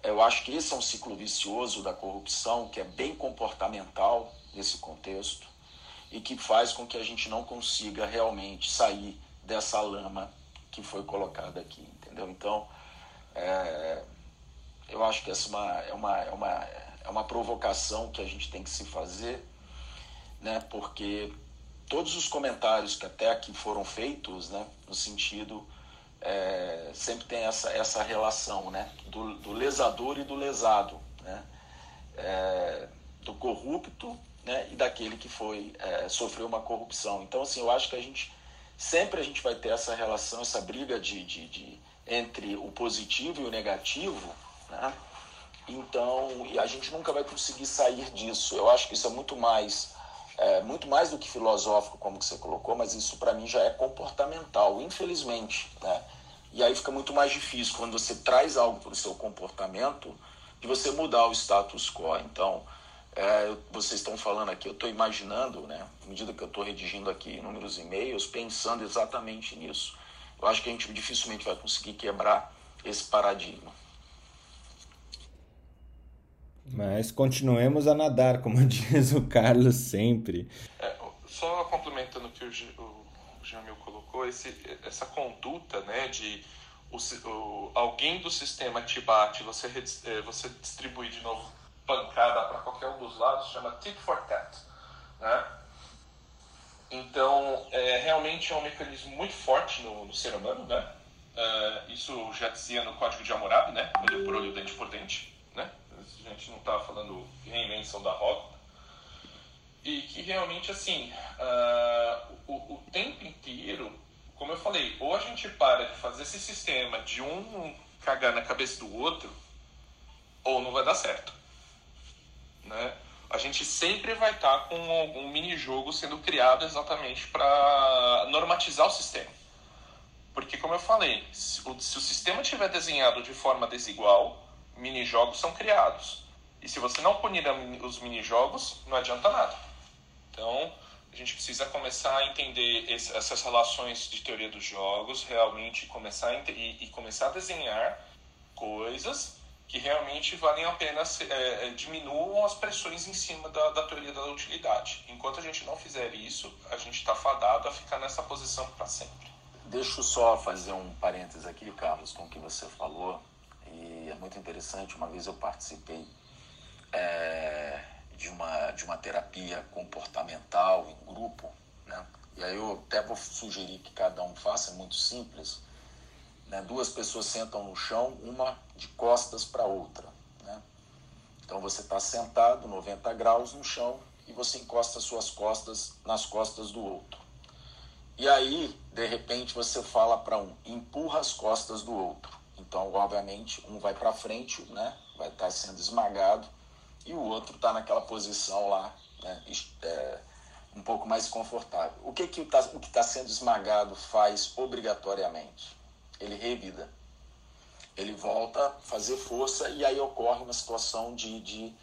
eu acho que esse é um ciclo vicioso da corrupção que é bem comportamental nesse contexto e que faz com que a gente não consiga realmente sair dessa lama que foi colocada aqui, entendeu? Então, é, eu acho que essa é uma, é, uma, é, uma, é uma provocação que a gente tem que se fazer, né? Porque todos os comentários que até aqui foram feitos, né? No sentido é, sempre tem essa, essa relação né? do, do lesador e do lesado, né? É, do corrupto né? e daquele que foi é, sofreu uma corrupção. Então, assim, eu acho que a gente sempre a gente vai ter essa relação, essa briga de, de, de entre o positivo e o negativo, né? Então, e a gente nunca vai conseguir sair disso. Eu acho que isso é muito mais é, muito mais do que filosófico, como que você colocou, mas isso para mim já é comportamental, infelizmente. Né? E aí fica muito mais difícil quando você traz algo para o seu comportamento de você mudar o status quo. Então, é, vocês estão falando aqui, eu estou imaginando, né, à medida que eu estou redigindo aqui inúmeros e-mails, pensando exatamente nisso. Eu acho que a gente dificilmente vai conseguir quebrar esse paradigma. Mas continuemos a nadar, como diz o Carlos sempre. É, só complementando o que o, o Jamil colocou, esse, essa conduta né, de o, o, alguém do sistema te bate, você, é, você distribui de novo pancada para qualquer um dos lados, chama tit for tat. Né? Então, é, realmente é um mecanismo muito forte no, no ser humano. Né? Uh, isso já dizia no Código de Hammurabi, né? olho por olho, dente por dente. Né? A gente não está falando reinvenção da roda. E que realmente, assim, uh, o, o tempo inteiro, como eu falei, ou a gente para de fazer esse sistema de um cagar na cabeça do outro, ou não vai dar certo. Né? A gente sempre vai estar tá com algum mini-jogo sendo criado exatamente para normatizar o sistema. Porque, como eu falei, se o, se o sistema estiver desenhado de forma desigual, mini-jogos são criados. E se você não punir os mini-jogos, não adianta nada. Então, a gente precisa começar a entender esse, essas relações de teoria dos jogos, realmente começar e, e, começar a desenhar coisas que realmente valem a pena, é, é, diminuam as pressões em cima da, da teoria da utilidade. Enquanto a gente não fizer isso, a gente está fadado a ficar nessa posição para sempre. deixa eu só fazer um parênteses aqui, Carlos, com o que você falou. E é muito interessante. Uma vez eu participei é, de, uma, de uma terapia comportamental em grupo, né? E aí eu até vou sugerir que cada um faça, é muito simples. Né? Duas pessoas sentam no chão, uma de costas para outra. Né? Então você está sentado 90 graus no chão e você encosta suas costas nas costas do outro. E aí, de repente, você fala para um, empurra as costas do outro. Então, obviamente, um vai para frente, né? vai estar tá sendo esmagado, e o outro está naquela posição lá, né? É, um pouco mais confortável. O que, que tá, o que está sendo esmagado faz obrigatoriamente? Ele revida. Ele volta a fazer força e aí ocorre uma situação de, de,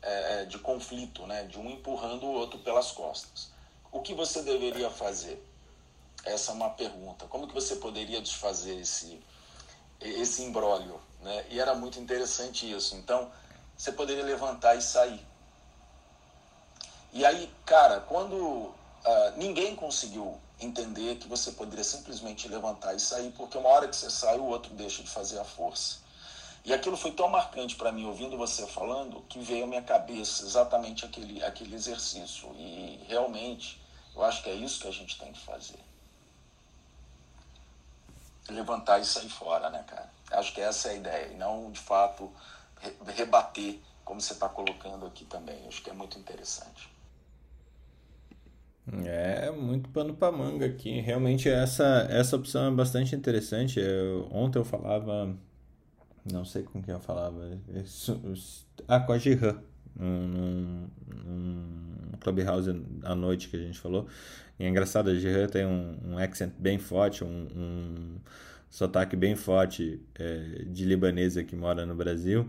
é, de conflito, né? de um empurrando o outro pelas costas. O que você deveria fazer? Essa é uma pergunta. Como que você poderia desfazer esse, esse imbróglio? Né? E era muito interessante isso. Então, você poderia levantar e sair. E aí, cara, quando uh, ninguém conseguiu entender que você poderia simplesmente levantar e sair, porque uma hora que você sai, o outro deixa de fazer a força. E aquilo foi tão marcante para mim, ouvindo você falando, que veio à minha cabeça exatamente aquele, aquele exercício. E realmente, eu acho que é isso que a gente tem que fazer. Levantar e sair fora, né, cara? Acho que essa é a ideia. E não, de fato, rebater, como você está colocando aqui também. Acho que é muito interessante. É muito pano para manga aqui. Realmente essa essa opção é bastante interessante. Eu, ontem eu falava, não sei com quem eu falava, ah, com a Jihan, num, num clubhouse à noite que a gente falou. E é engraçado, a Jihan tem um, um accent bem forte, um, um sotaque bem forte é, de libanesa que mora no Brasil.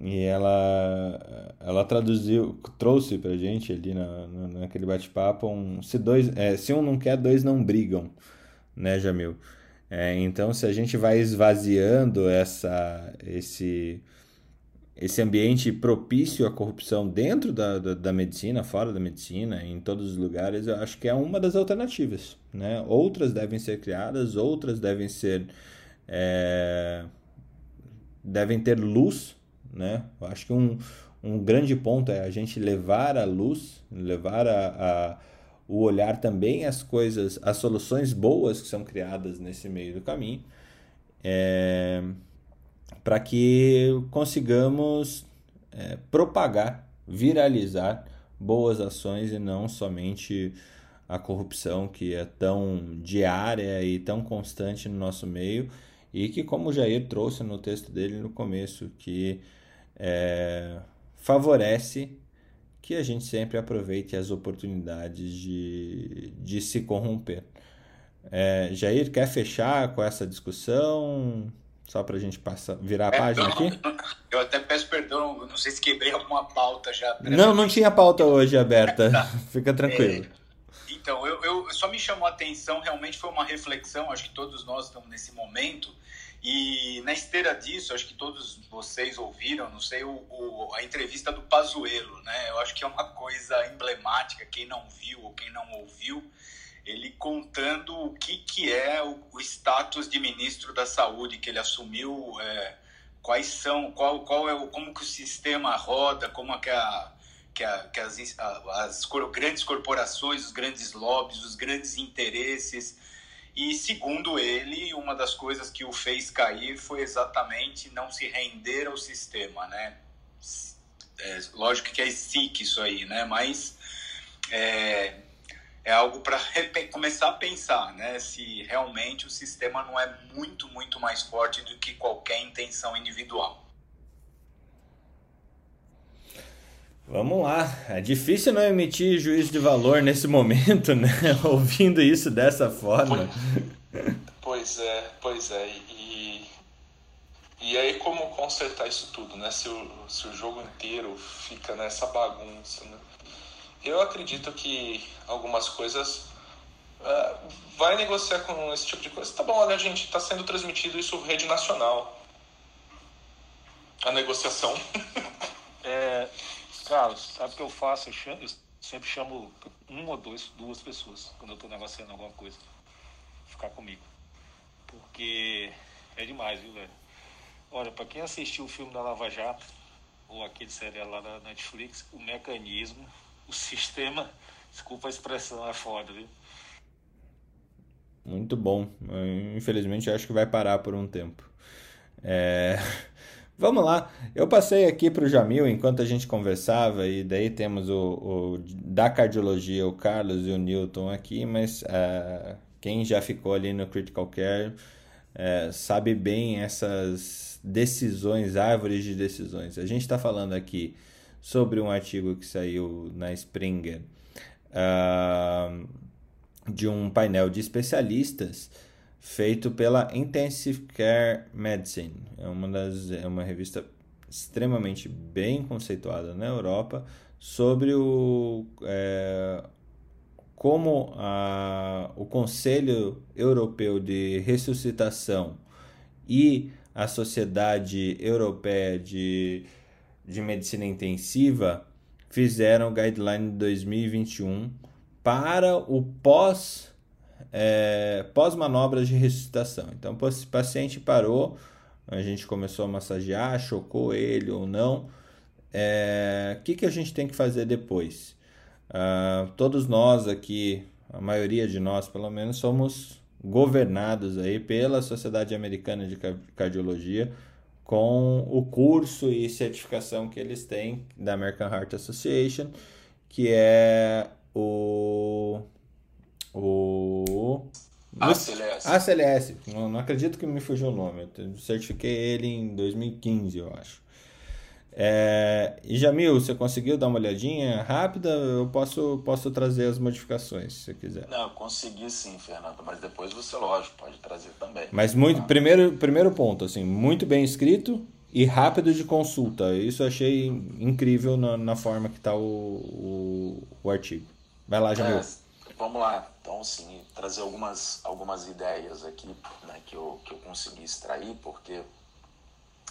E ela, ela traduziu, trouxe pra gente ali na, naquele bate-papo um, se, dois, é, se um não quer, dois não brigam, né, Jamil? É, então, se a gente vai esvaziando essa, esse, esse ambiente propício à corrupção dentro da, da, da, medicina, fora da medicina, em todos os lugares, eu acho que é uma das alternativas. Né? Outras devem ser criadas, outras devem ser. É, devem ter luz né? Eu acho que um, um grande ponto é a gente levar a luz, levar a, a, o olhar também às coisas, as soluções boas que são criadas nesse meio do caminho, é, para que consigamos é, propagar, viralizar boas ações e não somente a corrupção que é tão diária e tão constante no nosso meio e que, como o Jair trouxe no texto dele no começo, que é, favorece que a gente sempre aproveite as oportunidades de, de se corromper. É, Jair, quer fechar com essa discussão? Só para a gente passar, virar a é, página aqui? Eu até peço perdão, não sei se quebrei alguma pauta já. Não, não tinha pauta hoje aberta. tá. Fica tranquilo. É, então, eu, eu, só me chamou a atenção, realmente foi uma reflexão, acho que todos nós estamos nesse momento, e na esteira disso, acho que todos vocês ouviram, não sei, o, o, a entrevista do Pazuello, né? Eu acho que é uma coisa emblemática, quem não viu ou quem não ouviu, ele contando o que, que é o, o status de ministro da Saúde que ele assumiu, é, quais são, qual, qual é o, como que o sistema roda, como é que, a, que, a, que as, as grandes corporações, os grandes lobbies, os grandes interesses e segundo ele, uma das coisas que o fez cair foi exatamente não se render ao sistema, né? É, lógico que é SIC isso aí, né? Mas é, é algo para começar a pensar, né? Se realmente o sistema não é muito, muito mais forte do que qualquer intenção individual. Vamos lá. É difícil não emitir juízo de valor nesse momento, né? Ouvindo isso dessa forma. Pois é, pois é. E, e aí como consertar isso tudo, né? Se o, se o jogo inteiro fica nessa bagunça, né? Eu acredito que algumas coisas uh, vai negociar com esse tipo de coisa. Tá bom, olha, gente, está sendo transmitido isso rede nacional. A negociação. É, Carlos, sabe o que eu faço? Eu, chamo, eu sempre chamo uma ou dois, duas pessoas quando eu estou negociando alguma coisa. ficar comigo. Porque é demais, viu, velho? Olha, para quem assistiu o filme da Lava Jato, ou aquele serial lá da Netflix, o mecanismo, o sistema, desculpa a expressão, é foda, viu? Muito bom. Infelizmente, acho que vai parar por um tempo. É... Vamos lá. Eu passei aqui para o Jamil enquanto a gente conversava, e daí temos o, o, da cardiologia, o Carlos e o Newton aqui, mas uh, quem já ficou ali no Critical Care uh, sabe bem essas decisões, árvores de decisões. A gente está falando aqui sobre um artigo que saiu na Springer uh, de um painel de especialistas feito pela Intensive Care Medicine. É uma, das, é uma revista extremamente bem conceituada na Europa sobre o, é, como a, o Conselho Europeu de Ressuscitação e a Sociedade Europeia de, de Medicina Intensiva fizeram o guideline 2021 para o pós é, pós-manobras de ressuscitação. Então, o paciente parou, a gente começou a massagear, chocou ele ou não. É, o que, que a gente tem que fazer depois? Uh, todos nós aqui, a maioria de nós pelo menos, somos governados aí pela Sociedade Americana de Cardiologia com o curso e certificação que eles têm da American Heart Association, que é o o. ACLS. ACLS. Não, não acredito que me fugiu o nome. Eu certifiquei ele em 2015, eu acho. É, e Jamil, você conseguiu dar uma olhadinha rápida? Eu posso, posso trazer as modificações, se você quiser. Não, consegui sim, Fernando, mas depois você, lógico, pode trazer também. Mas muito, ah. primeiro, primeiro ponto, assim, muito bem escrito e rápido de consulta. Isso eu achei incrível na, na forma que está o, o, o, artigo. Vai lá, Jamil. É, vamos lá. Então, sim, trazer algumas, algumas ideias aqui né, que, eu, que eu consegui extrair, porque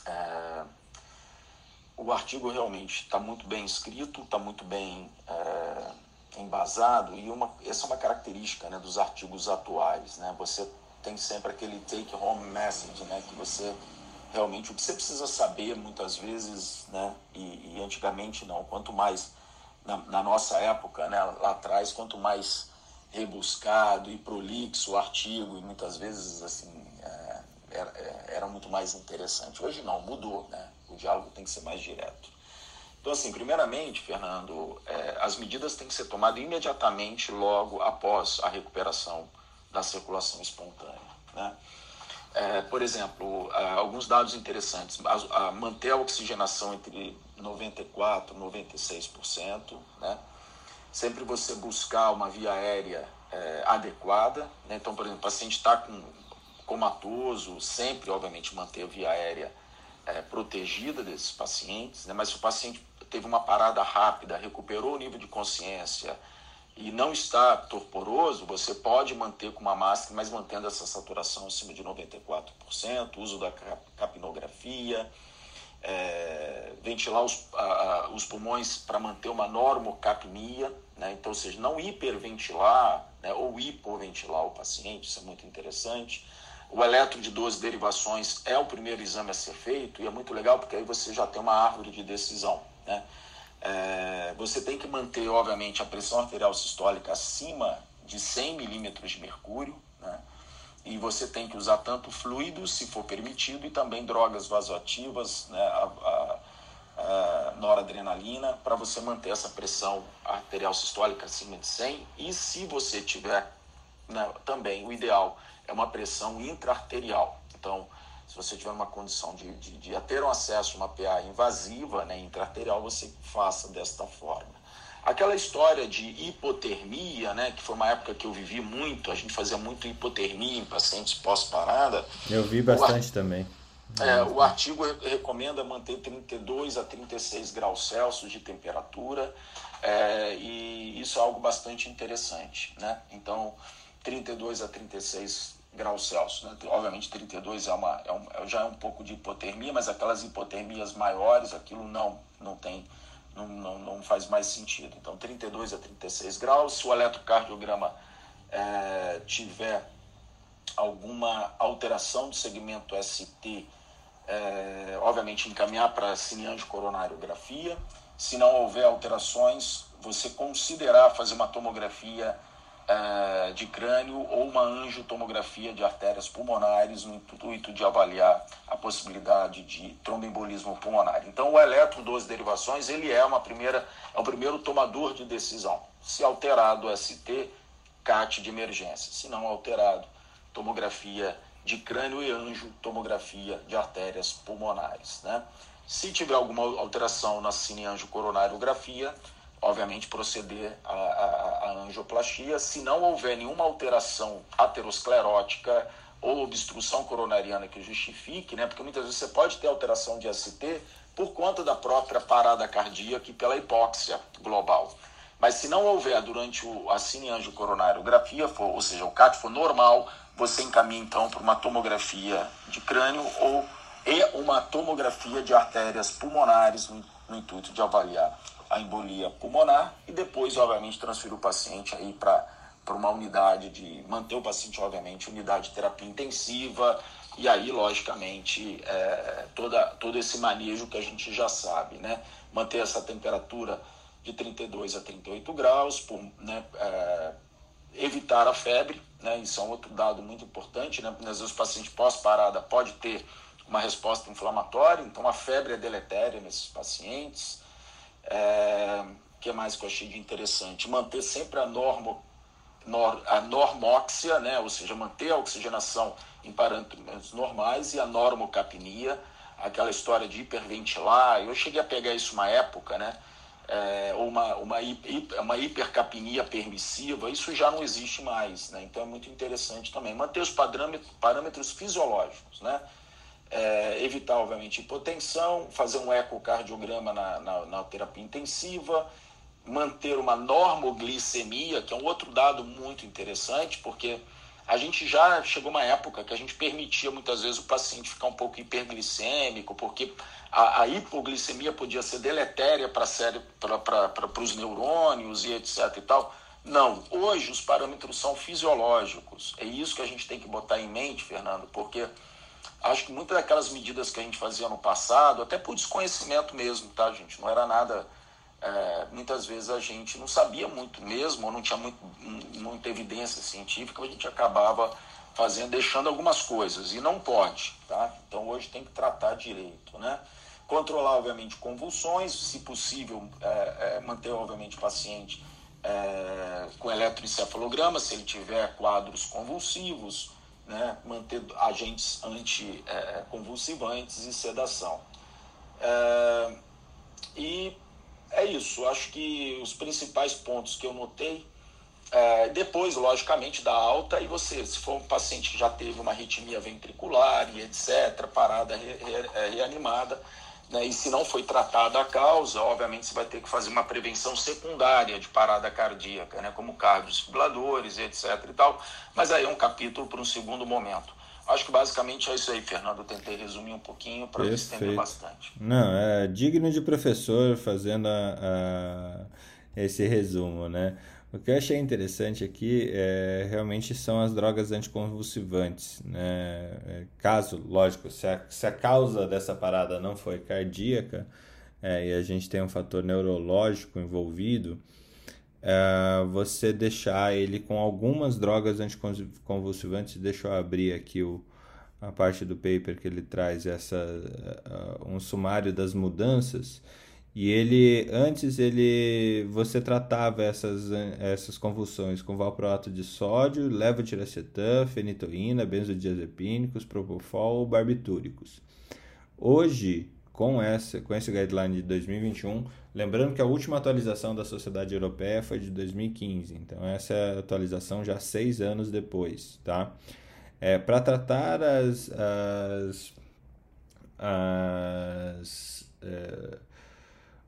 é, o artigo realmente está muito bem escrito, está muito bem é, embasado, e uma, essa é uma característica né, dos artigos atuais. Né? Você tem sempre aquele take-home message, né, que você realmente o que você precisa saber muitas vezes, né, e, e antigamente não, quanto mais na, na, nossa época, né, lá atrás, quanto mais rebuscado e prolixo o artigo e muitas vezes assim é, era, é, era, muito mais interessante. Hoje não, mudou, né? O diálogo tem que ser mais direto. Então, assim, primeiramente, Fernando, é, as medidas têm que ser tomadas imediatamente logo após a recuperação da circulação espontânea, né? É, por exemplo, alguns dados interessantes. A, a manter a oxigenação entre 94% e 96%, né? Sempre você buscar uma via aérea é, adequada. Né? Então, por exemplo, o paciente está com comatoso, sempre, obviamente, manter a via aérea é, protegida desses pacientes, né? mas se o paciente teve uma parada rápida, recuperou o nível de consciência e não está torporoso, você pode manter com uma máscara, mas mantendo essa saturação acima de 94%, uso da capnografia, é, ventilar os, a, os pulmões para manter uma normocapnia, né? então, ou seja, não hiperventilar né? ou hipoventilar o paciente, isso é muito interessante. O eletro de 12 derivações é o primeiro exame a ser feito e é muito legal porque aí você já tem uma árvore de decisão. Né? É, você tem que manter, obviamente, a pressão arterial sistólica acima de 100 milímetros de mercúrio? E você tem que usar tanto fluidos, se for permitido, e também drogas vasoativas, né, a, a, a noradrenalina, para você manter essa pressão arterial sistólica acima de 100. E se você tiver, né, também o ideal é uma pressão intraarterial. Então, se você tiver uma condição de, de, de ter um acesso a uma PA invasiva né, intraarterial, você faça desta forma. Aquela história de hipotermia, né, que foi uma época que eu vivi muito, a gente fazia muito hipotermia em pacientes pós-parada. Eu vi bastante o, também. É, o artigo recomenda manter 32 a 36 graus Celsius de temperatura, é, e isso é algo bastante interessante. Né? Então, 32 a 36 graus Celsius. Né? Obviamente, 32 é uma, é um, já é um pouco de hipotermia, mas aquelas hipotermias maiores, aquilo não, não tem não, não, não faz mais sentido. Então, 32 a 36 graus. Se o eletrocardiograma é, tiver alguma alteração do segmento ST, é, obviamente encaminhar para cineangiocoronariografia. Se não houver alterações, você considerar fazer uma tomografia é, de crânio ou uma angiotomografia de artérias pulmonares no intuito de avaliar a possibilidade de tromboembolismo pulmonar. Então, o eletro 12 derivações ele é uma primeira é o primeiro tomador de decisão. Se alterado o ST, CAT de emergência. Se não alterado, tomografia de crânio e anjo, tomografia de artérias pulmonares. Né? Se tiver alguma alteração na cineangiocoronariografia, obviamente proceder à, à, à angioplastia. Se não houver nenhuma alteração aterosclerótica ou obstrução coronariana que justifique, né? porque muitas vezes você pode ter alteração de ST por conta da própria parada cardíaca e pela hipóxia global. Mas se não houver durante o, a cineangiocoronariografia, for, ou seja, o CAT for normal, você encaminha então para uma tomografia de crânio ou e uma tomografia de artérias pulmonares no, no intuito de avaliar a embolia pulmonar e depois, obviamente, transferir o paciente aí para para uma unidade de manter o paciente, obviamente, unidade de terapia intensiva e aí, logicamente, é, toda, todo esse manejo que a gente já sabe, né? Manter essa temperatura de 32 a 38 graus, por, né, é, evitar a febre, né? Isso é um outro dado muito importante, né? Porque às vezes o paciente pós-parada pode ter uma resposta inflamatória, então a febre é deletéria nesses pacientes. É, que mais que eu achei de interessante? Manter sempre a, normo, nor, a normóxia, né? ou seja, manter a oxigenação em parâmetros normais e a normocapnia, aquela história de hiperventilar. Eu cheguei a pegar isso uma época, né? É, uma, uma, uma hipercapnia permissiva, isso já não existe mais. Né? Então é muito interessante também. Manter os parâmetros, parâmetros fisiológicos, né? É, evitar, obviamente, hipotensão, fazer um ecocardiograma na, na, na terapia intensiva, manter uma normoglicemia, que é um outro dado muito interessante, porque a gente já chegou uma época que a gente permitia muitas vezes o paciente ficar um pouco hiperglicêmico, porque a, a hipoglicemia podia ser deletéria para os neurônios e etc e tal. Não, hoje os parâmetros são fisiológicos. É isso que a gente tem que botar em mente, Fernando, porque acho que muitas daquelas medidas que a gente fazia no passado, até por desconhecimento mesmo, tá, gente? Não era nada. É, muitas vezes a gente não sabia muito mesmo, ou não tinha muito, muita evidência científica, a gente acabava fazendo, deixando algumas coisas, e não pode, tá? Então hoje tem que tratar direito, né? Controlar, obviamente, convulsões, se possível, é, é, manter, obviamente, o paciente é, com eletroencefalograma, se ele tiver quadros convulsivos, né, manter agentes anticonvulsivantes e sedação. É, e é isso, acho que os principais pontos que eu notei, é, depois, logicamente, da alta, e você, se for um paciente que já teve uma arritmia ventricular e etc., parada re, re, é, reanimada, né? E se não foi tratada a causa, obviamente você vai ter que fazer uma prevenção secundária de parada cardíaca, né? como cardiodesfibriladores, etc. e tal. Mas aí é um capítulo para um segundo momento. Acho que basicamente é isso aí, Fernando. Eu tentei resumir um pouquinho para estender bastante. Não, é digno de professor fazendo a, a, esse resumo, né? O que eu achei interessante aqui é, realmente são as drogas anticonvulsivantes. Né? É, caso, lógico, se a, se a causa dessa parada não foi cardíaca é, e a gente tem um fator neurológico envolvido, é, você deixar ele com algumas drogas anticonvulsivantes, deixa eu abrir aqui o, a parte do paper que ele traz essa, uh, um sumário das mudanças e ele, antes ele, você tratava essas, essas convulsões com valproato de sódio, levotirocetam, fenitoína, benzodiazepínicos, propofol ou barbitúricos. Hoje, com, essa, com esse guideline de 2021, lembrando que a última atualização da Sociedade Europeia foi de 2015, então essa é atualização já seis anos depois, tá? É, Para tratar as, as, as é,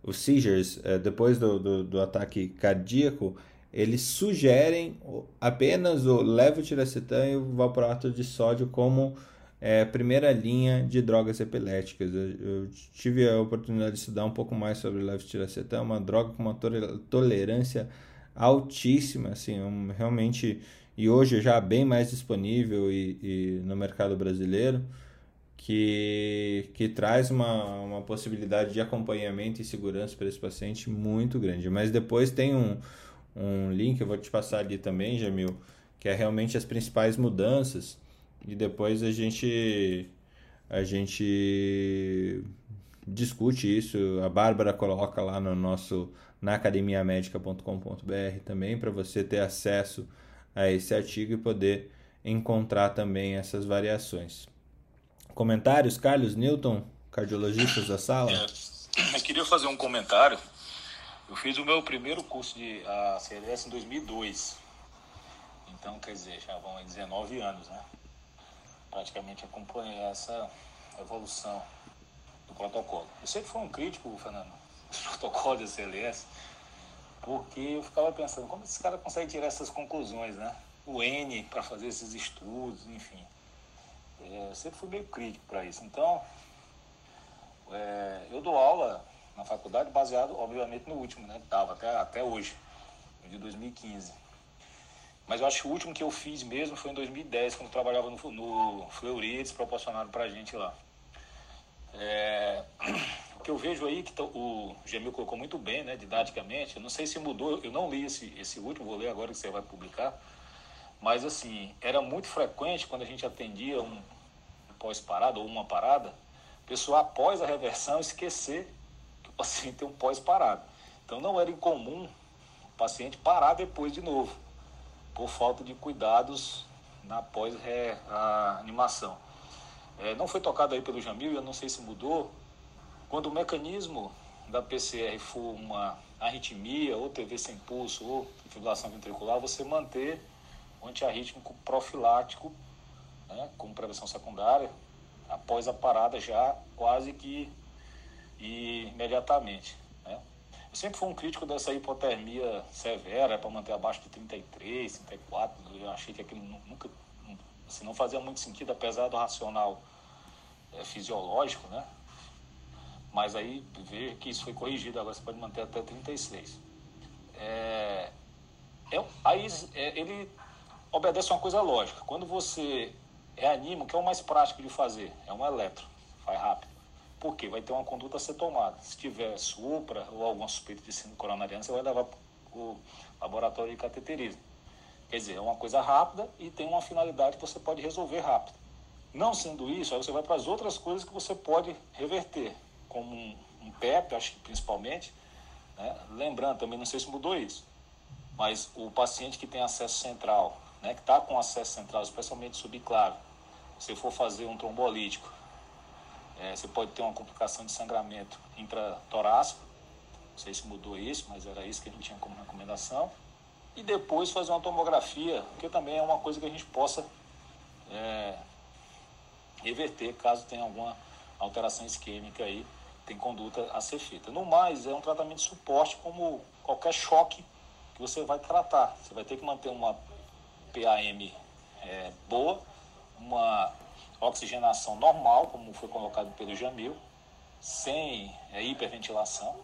os seizures, é, depois do, do, do, ataque cardíaco, eles sugerem apenas o levetiracetam e o valproato de sódio como é, primeira linha de drogas epiléticas. Eu, eu, tive a oportunidade de estudar um pouco mais sobre o levetiracetam, é uma droga com uma tolerância altíssima, assim, um, realmente e hoje já bem mais disponível e, e no mercado brasileiro, que, que traz uma, uma possibilidade de acompanhamento e segurança para esse paciente muito grande. Mas depois tem um, um link, eu vou te passar ali também, Jamil, que é realmente as principais mudanças, e depois a gente a gente discute isso. A Bárbara coloca lá no nosso na academiamedica.com.br também para você ter acesso a esse artigo e poder encontrar também essas variações. Comentários, Carlos Newton, cardiologistas da sala? É, eu queria fazer um comentário. Eu fiz o meu primeiro curso de a CLS em 2002. Então, quer dizer, já vão 19 anos, né? Praticamente acompanhei essa evolução do protocolo. Eu sempre fui um crítico, Fernando, do protocolo da CLS, porque eu ficava pensando, como esse cara consegue tirar essas conclusões, né? O N para fazer esses estudos, enfim. É, eu sempre fui meio crítico para isso. Então, é, eu dou aula na faculdade baseado, obviamente, no último, né? Dava até, até hoje, de 2015. Mas eu acho que o último que eu fiz mesmo foi em 2010, quando trabalhava no, no Fleurides, proporcionaram para a gente lá. É, o que eu vejo aí, que o Gemil colocou muito bem, né, didaticamente, eu não sei se mudou, eu não li esse, esse último, vou ler agora que você vai publicar, mas assim, era muito frequente quando a gente atendia um pós-parada ou uma parada, a pessoa após a reversão esquecer que o paciente tem um pós-parada. Então não era incomum o paciente parar depois de novo, por falta de cuidados na pós-animação. É, não foi tocado aí pelo Jamil, eu não sei se mudou. Quando o mecanismo da PCR for uma arritmia, ou TV sem pulso, ou fibrilação ventricular, você manter antiarrítmico profilático, né, como prevenção secundária, após a parada já quase que imediatamente. Né. Eu sempre fui um crítico dessa hipotermia severa, para manter abaixo de 33, 34. Eu achei que aquilo nunca assim, não fazia muito sentido, apesar do racional é, fisiológico, né? Mas aí ver que isso foi corrigido, agora você pode manter até 36. É, é, aí é, ele obedece uma coisa lógica. Quando você reanima, o que é o mais prático de fazer? É um eletro, faz rápido. Por quê? Vai ter uma conduta a ser tomada. Se tiver supra ou alguma suspeita de síndrome coronariana, você vai levar para o laboratório de cateterismo. Quer dizer, é uma coisa rápida e tem uma finalidade que você pode resolver rápido. Não sendo isso, aí você vai para as outras coisas que você pode reverter, como um, um PEP, acho que principalmente. Né? Lembrando, também não sei se mudou isso, mas o paciente que tem acesso central, né, que está com acesso central, especialmente subclave, se for fazer um trombolítico, é, você pode ter uma complicação de sangramento intratorácico. Não sei se mudou isso, mas era isso que a gente tinha como recomendação. E depois fazer uma tomografia, que também é uma coisa que a gente possa é, reverter caso tenha alguma alteração isquêmica aí, tem conduta a ser feita. No mais, é um tratamento de suporte como qualquer choque que você vai tratar. Você vai ter que manter uma PAM é, boa, uma oxigenação normal, como foi colocado pelo Jamil, sem é, hiperventilação,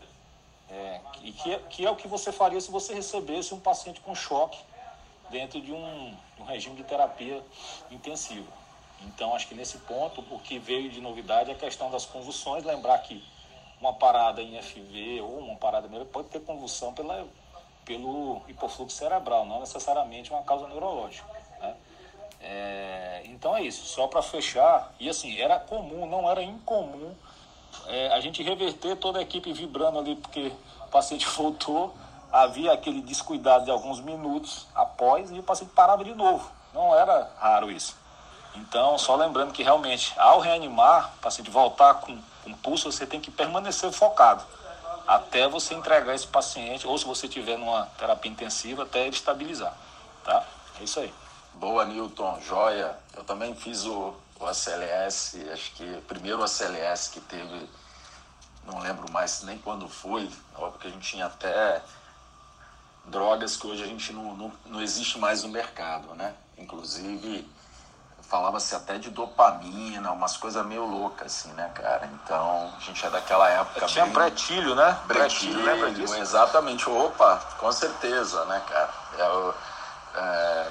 é, e que é, que é o que você faria se você recebesse um paciente com choque dentro de um, um regime de terapia intensiva. Então, acho que nesse ponto, o que veio de novidade é a questão das convulsões. Lembrar que uma parada em FV ou uma parada melhor pode ter convulsão pela, pelo hipofluxo cerebral, não necessariamente uma causa neurológica. Né? É, então é isso, só para fechar. E assim, era comum, não era incomum é, a gente reverter toda a equipe vibrando ali, porque o paciente voltou, havia aquele descuidado de alguns minutos após e o paciente parava de novo. Não era raro isso. Então, só lembrando que realmente, ao reanimar, o paciente voltar com, com pulso, você tem que permanecer focado até você entregar esse paciente, ou se você tiver numa terapia intensiva, até ele estabilizar. Tá? É isso aí. Boa, Newton. Joia. Eu também fiz o, o ACLS, acho que o primeiro ACLS que teve, não lembro mais nem quando foi, porque a gente tinha até drogas que hoje a gente não, não, não existe mais no mercado, né? Inclusive falava-se até de dopamina, umas coisas meio loucas, assim, né, cara? Então, a gente é daquela época. Tinha bem... pretilho, né? Pretilho, lembra disso? Exatamente. Opa, com certeza, né, cara? É, É,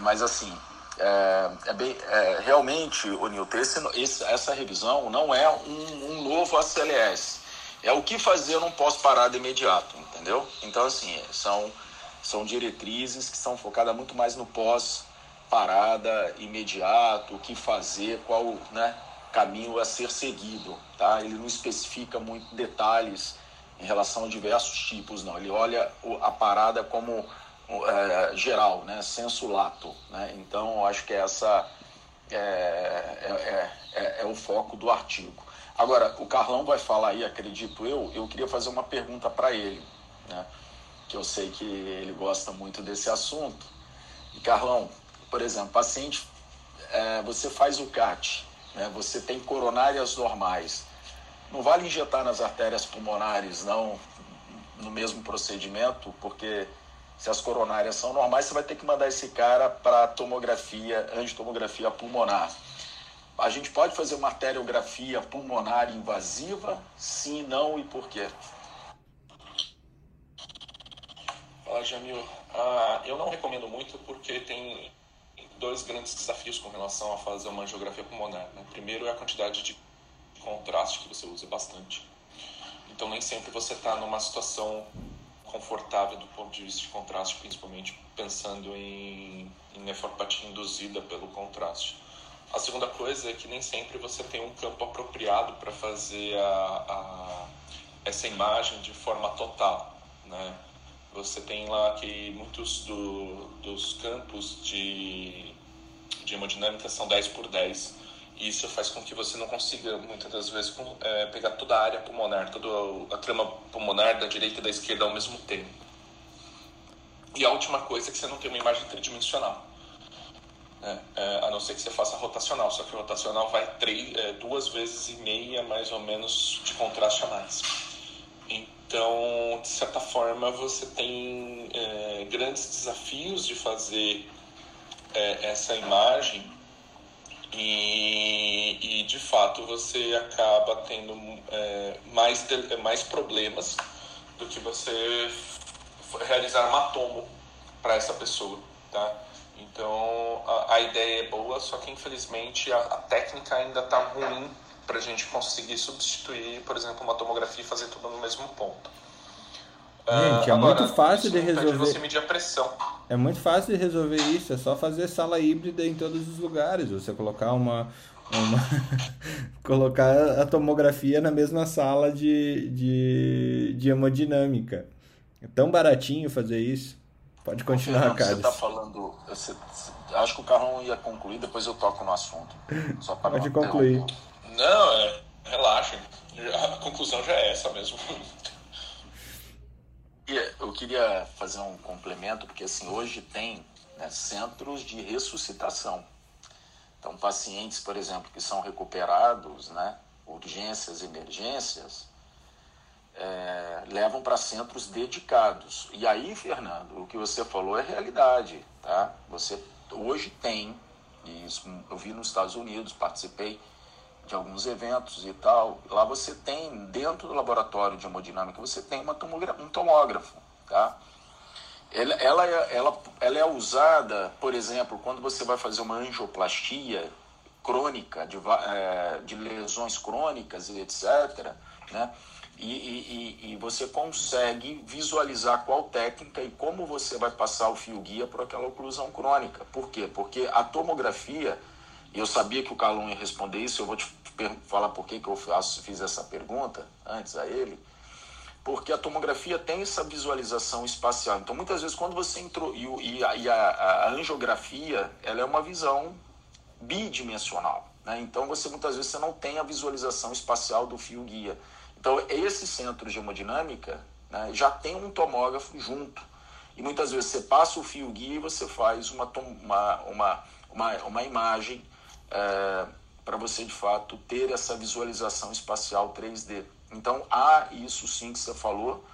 mas assim, é, é bem, é, realmente, o Nilton, esse, essa revisão não é um, um, novo ACLS. É o que fazer, eu não posso parar de imediato, entendeu? Então, assim, são, são diretrizes que são focadas muito mais no pós-parada, imediato, o que fazer, qual né, caminho a ser seguido, tá? Ele não especifica muito detalhes em relação a diversos tipos, não. Ele olha a parada como é, geral, né? senso lato. Né? Então, acho que essa é, é, é, é, o foco do artigo. Agora, o Carlão vai falar aí, acredito eu, eu queria fazer uma pergunta para ele, né? que eu sei que ele gosta muito desse assunto. E, Carlão, por exemplo, paciente, é, você faz o CAT, né? você tem coronárias normais, não vale injetar nas artérias pulmonares, não, no mesmo procedimento, porque se as coronárias são normais, você vai ter que mandar esse cara para tomografia, angiotomografia pulmonar. A gente pode fazer uma arteriografia pulmonar invasiva? Sim, não e por quê? Fala, Jamil. Ah, eu não recomendo muito porque tem dois grandes desafios com relação a fazer uma angiografia pulmonar. Né? Primeiro é a quantidade de contraste que você usa bastante. Então nem sempre você está numa situação confortável do ponto de vista de contraste, principalmente pensando em, em nefropatia induzida pelo contraste. A segunda coisa é que nem sempre você tem um campo apropriado para fazer a, a, essa imagem de forma total, né? Você tem lá que muitos do, dos campos de, de hemodinâmica são 10 por 10 e isso faz com que você não consiga, muitas das vezes, é, pegar toda a área pulmonar, toda a trama pulmonar da direita e da esquerda ao mesmo tempo. E a última coisa é que você não tem uma imagem tridimensional. Né? É, a não ser que você faça rotacional, só que rotacional vai três, é, duas vezes e meia, mais ou menos, de contraste a mais. Então, de certa forma, você tem é, grandes desafios de fazer é, essa imagem e, e de fato você acaba tendo é, mais, mais problemas do que você realizar uma tomo para essa pessoa, tá? Então a, a, ideia é boa, só que infelizmente a, a técnica ainda está ruim para a gente conseguir substituir, por exemplo, uma tomografia e fazer tudo no mesmo ponto. Gente, é Agora, muito fácil de resolver. Você medir a pressão. É muito fácil de resolver isso, é só fazer sala híbrida em todos os lugares. Você colocar uma. uma colocar a tomografia na mesma sala de, de, de hemodinâmica. É tão baratinho fazer isso. Pode continuar, cara. Você está falando. Você, acho que o Carlão ia concluir, depois eu toco no assunto. Só para Pode concluir. Não, é, relaxa. A conclusão já é essa mesmo. Eu queria fazer um complemento, porque assim, hoje tem né, centros de ressuscitação. Então, pacientes, por exemplo, que são recuperados, né, urgências, emergências, é, levam para centros dedicados. E aí, Fernando, o que você falou é realidade. Tá? Você hoje tem, e isso eu vi nos Estados Unidos, participei de alguns eventos e tal, lá você tem, dentro do laboratório de hemodinâmica, você tem uma um tomógrafo, tá? Ela, ela, é, ela, ela é usada, por exemplo, quando você vai fazer uma angioplastia crônica, de, é, de lesões crônicas e etc., né? E, e, e, você consegue visualizar qual técnica e como você vai passar o fio guia para aquela oclusão crônica. Por quê? Porque a tomografia e eu sabia que o Calum ia responder isso, eu vou te falar por que, que eu fiz essa pergunta antes a ele. Porque a tomografia tem essa visualização espacial. Então, muitas vezes, quando você entrou. E, e, a, e a, a, angiografia ela é uma visão bidimensional. Né? Então, você muitas vezes você não tem a visualização espacial do fio guia. Então, esse centro de hemodinâmica né, já tem um tomógrafo junto. E muitas vezes você passa o fio guia e você faz uma, uma, uma, uma, uma imagem é, para você de fato ter essa visualização espacial 3D. Então há isso sim que você falou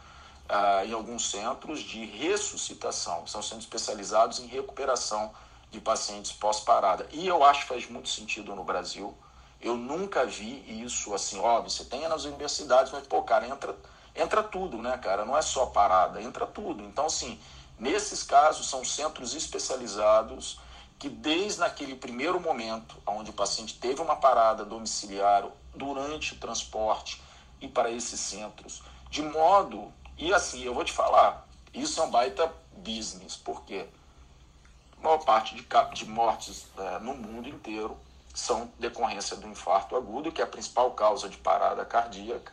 uh, em alguns centros de ressuscitação, são centros especializados em recuperação de pacientes pós-parada. E eu acho que faz muito sentido no Brasil. Eu nunca vi isso assim, óbvio, você tem nas universidades, mas pô, cara, entra, entra tudo, né, cara? Não é só parada, entra tudo. Então, assim, Nesses casos, são centros especializados que, desde aquele primeiro momento, onde o paciente teve uma parada domiciliar durante o transporte e para esses centros, de modo, e assim, eu vou te falar, isso é um baita business, porque a maior parte de, de mortes é, no mundo inteiro são decorrência do infarto agudo, que é a principal causa de parada cardíaca.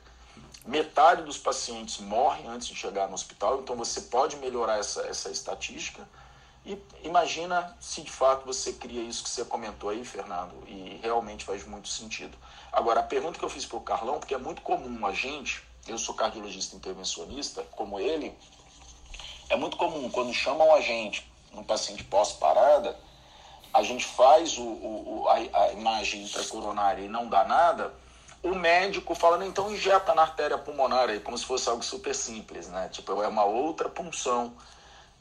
Metade dos pacientes morrem antes de chegar no hospital, então você pode melhorar essa, essa estatística. E imagina se de fato você cria isso que você comentou aí, Fernando, e realmente faz muito sentido. Agora, a pergunta que eu fiz para o Carlão, porque é muito comum a gente, eu sou cardiologista intervencionista, como ele, é muito comum quando chamam a gente, um paciente pós-parada, a gente faz o, o, a, a imagem intracoronária e não dá nada, o médico fala, então injeta na artéria pulmonar aí, como se fosse algo super simples, né? Tipo, é uma outra punção.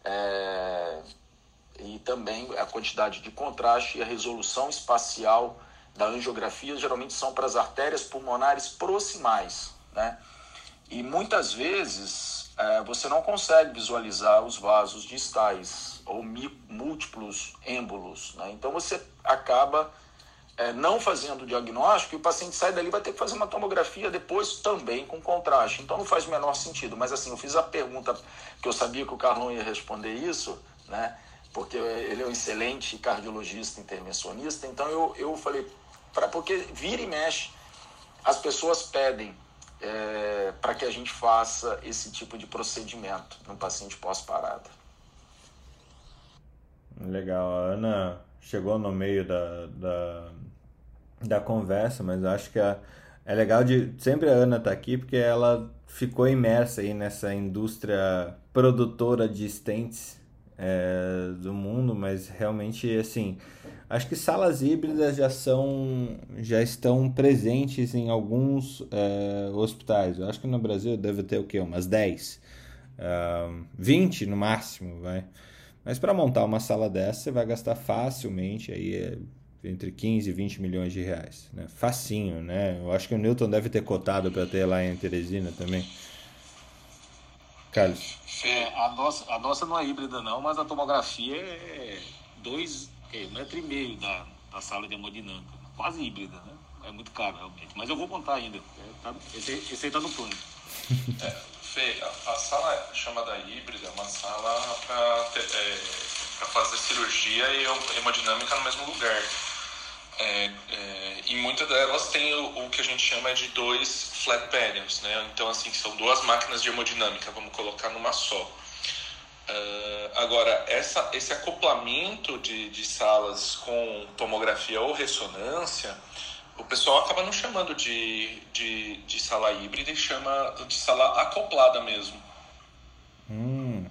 É... E também a quantidade de contraste e a resolução espacial da angiografia geralmente são para as artérias pulmonares proximais, né? E muitas vezes é, você não consegue visualizar os vasos distais ou múltiplos êmbolos. Né? Então você acaba é, não fazendo o diagnóstico e o paciente sai dali vai ter que fazer uma tomografia depois também com contraste. Então não faz o menor sentido. Mas assim, eu fiz a pergunta que eu sabia que o Carlão ia responder isso, né? Porque ele é um excelente cardiologista intervencionista. Então eu, eu falei, pra, porque vira e mexe, as pessoas pedem é, para que a gente faça esse tipo de procedimento no paciente pós-parada. Legal, a Ana chegou no meio da, da, da conversa, mas acho que é, é legal de. Sempre a Ana tá aqui porque ela ficou imersa aí nessa indústria produtora de stents é, do mundo, mas realmente assim. Acho que salas híbridas já são já estão presentes em alguns é, hospitais. Eu acho que no Brasil deve ter o quê? Umas 10. Uh, 20 no máximo, vai. Mas para montar uma sala dessa, você vai gastar facilmente aí é, entre 15 e 20 milhões de reais. Né? Facinho, né? Eu acho que o Newton deve ter cotado para ter lá em Teresina também. Carlos. É, a, nossa, a nossa não é híbrida não, mas a tomografia é dois, é, um metro e meio da, da sala de hemodinâmica. Quase híbrida, né? É muito caro realmente. Mas eu vou contar ainda. É, tá, esse, esse aí tá no plano. É. Fê, a, a, sala chamada híbrida é uma sala para é, fazer cirurgia e hemodinâmica no mesmo lugar. É, é, e muitas delas têm o, o, que a gente chama de dois flat panels, né? Então, assim, são duas máquinas de hemodinâmica, vamos colocar numa só. Uh, agora, essa, esse acoplamento de, de salas com tomografia ou ressonância o pessoal acaba não chamando de, de, de sala híbrida e chama de sala acoplada mesmo. Hum.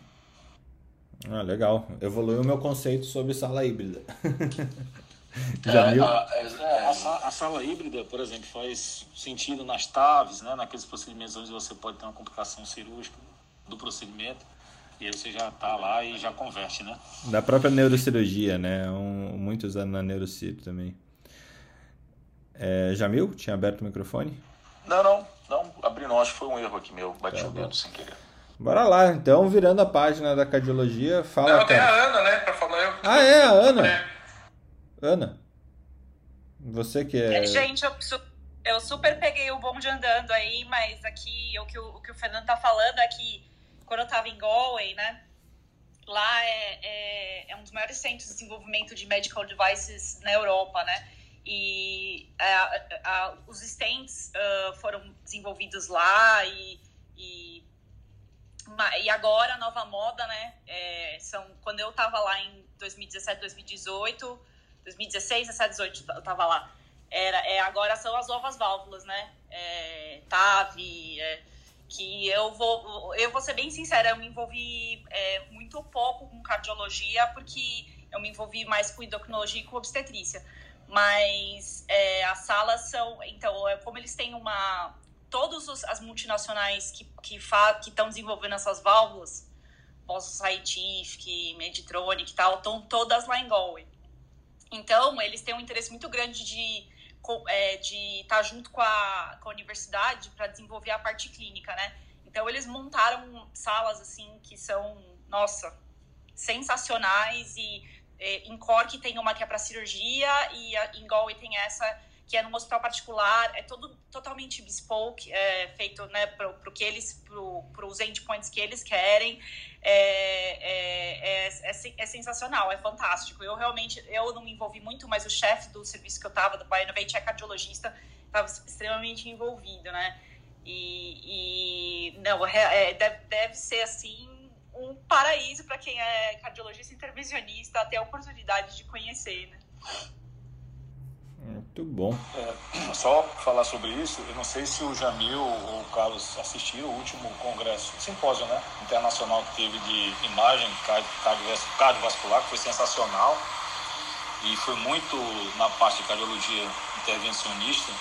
Ah, legal. Evoluiu o meu conceito sobre sala híbrida. Já é, viu? A, é, a, a, sala híbrida, por exemplo, faz sentido nas TAVs, né, naqueles procedimentos onde você pode ter uma complicação cirúrgica do procedimento. E aí você já está lá e já converte, né? Da própria neurocirurgia, né? Um, muito usado na neurocir também. É, Jamil, tinha aberto o microfone? Não, não, não, abri não, acho que foi um erro aqui meu, bati tá o dedo sem querer. Bora lá, então, virando a página da cardiologia, fala. Não, tem a Ana, né, pra falar. Eu... Ah, é, a Ana. É. Ana. Você que é. Gente, eu, eu super peguei o bonde andando aí, mas aqui o que o, o que o Fernando tá falando é que quando eu tava em Galway, né? Lá é, é, é um dos maiores centros de desenvolvimento de medical devices na Europa, né? e a, a, os stents uh, foram desenvolvidos lá e, e, e, agora a nova moda, né? É, são, quando eu estava lá em 2017, 2018, 2016, 17, 18 eu estava lá. Era, é, agora são as novas válvulas, né? É, TAV, é, que eu vou, eu vou ser bem sincera, eu me envolvi é, muito pouco com cardiologia, porque eu me envolvi mais com endocrinologia e com obstetrícia mas é, as salas são então é como eles têm uma todas as multinacionais que que que estão desenvolvendo essas válvulas Boston Scientific, Meditronic e tal estão todas lá em Galway então eles têm um interesse muito grande de é, de estar tá junto com a, com a universidade para desenvolver a parte clínica né? Então eles montaram salas assim que são nossa sensacionais e é, em Cork tem uma que é para cirurgia e em Galway tem essa que é num hospital particular, é todo totalmente bespoke, é, feito né, para que eles, para os endpoints que eles querem, é, é, é, é, é, sensacional, é fantástico. Eu realmente, eu não me envolvi muito, mas o chefe do serviço que eu estava, do Bioinnovate, é cardiologista, estava extremamente envolvido, né? E, e não, é, deve, deve ser assim um paraíso para quem é cardiologista intervencionista ter a oportunidade de conhecer, né? Muito bom. É, só falar sobre isso, eu não sei se o Jamil ou o Carlos assistiram o último congresso, simpósio né, internacional que teve de imagem cardiovascular, que foi sensacional e foi muito na parte de cardiologia intervencionista,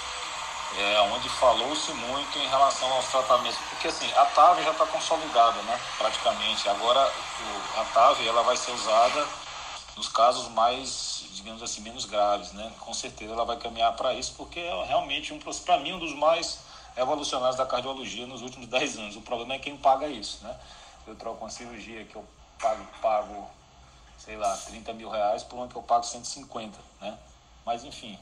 é, onde falou-se muito em relação aos tratamentos, porque assim, a TAV já está consolidada, né, praticamente. Agora o, a TAV ela vai ser usada nos casos mais, digamos assim, menos graves, né? Com certeza ela vai caminhar para isso, porque é realmente um para mim um dos mais evolucionários da cardiologia nos últimos 10 anos. O problema é quem paga isso, né? Eu troco uma cirurgia que eu pago, pago sei lá, 30 mil reais por uma que eu pago 150, né? Mas enfim,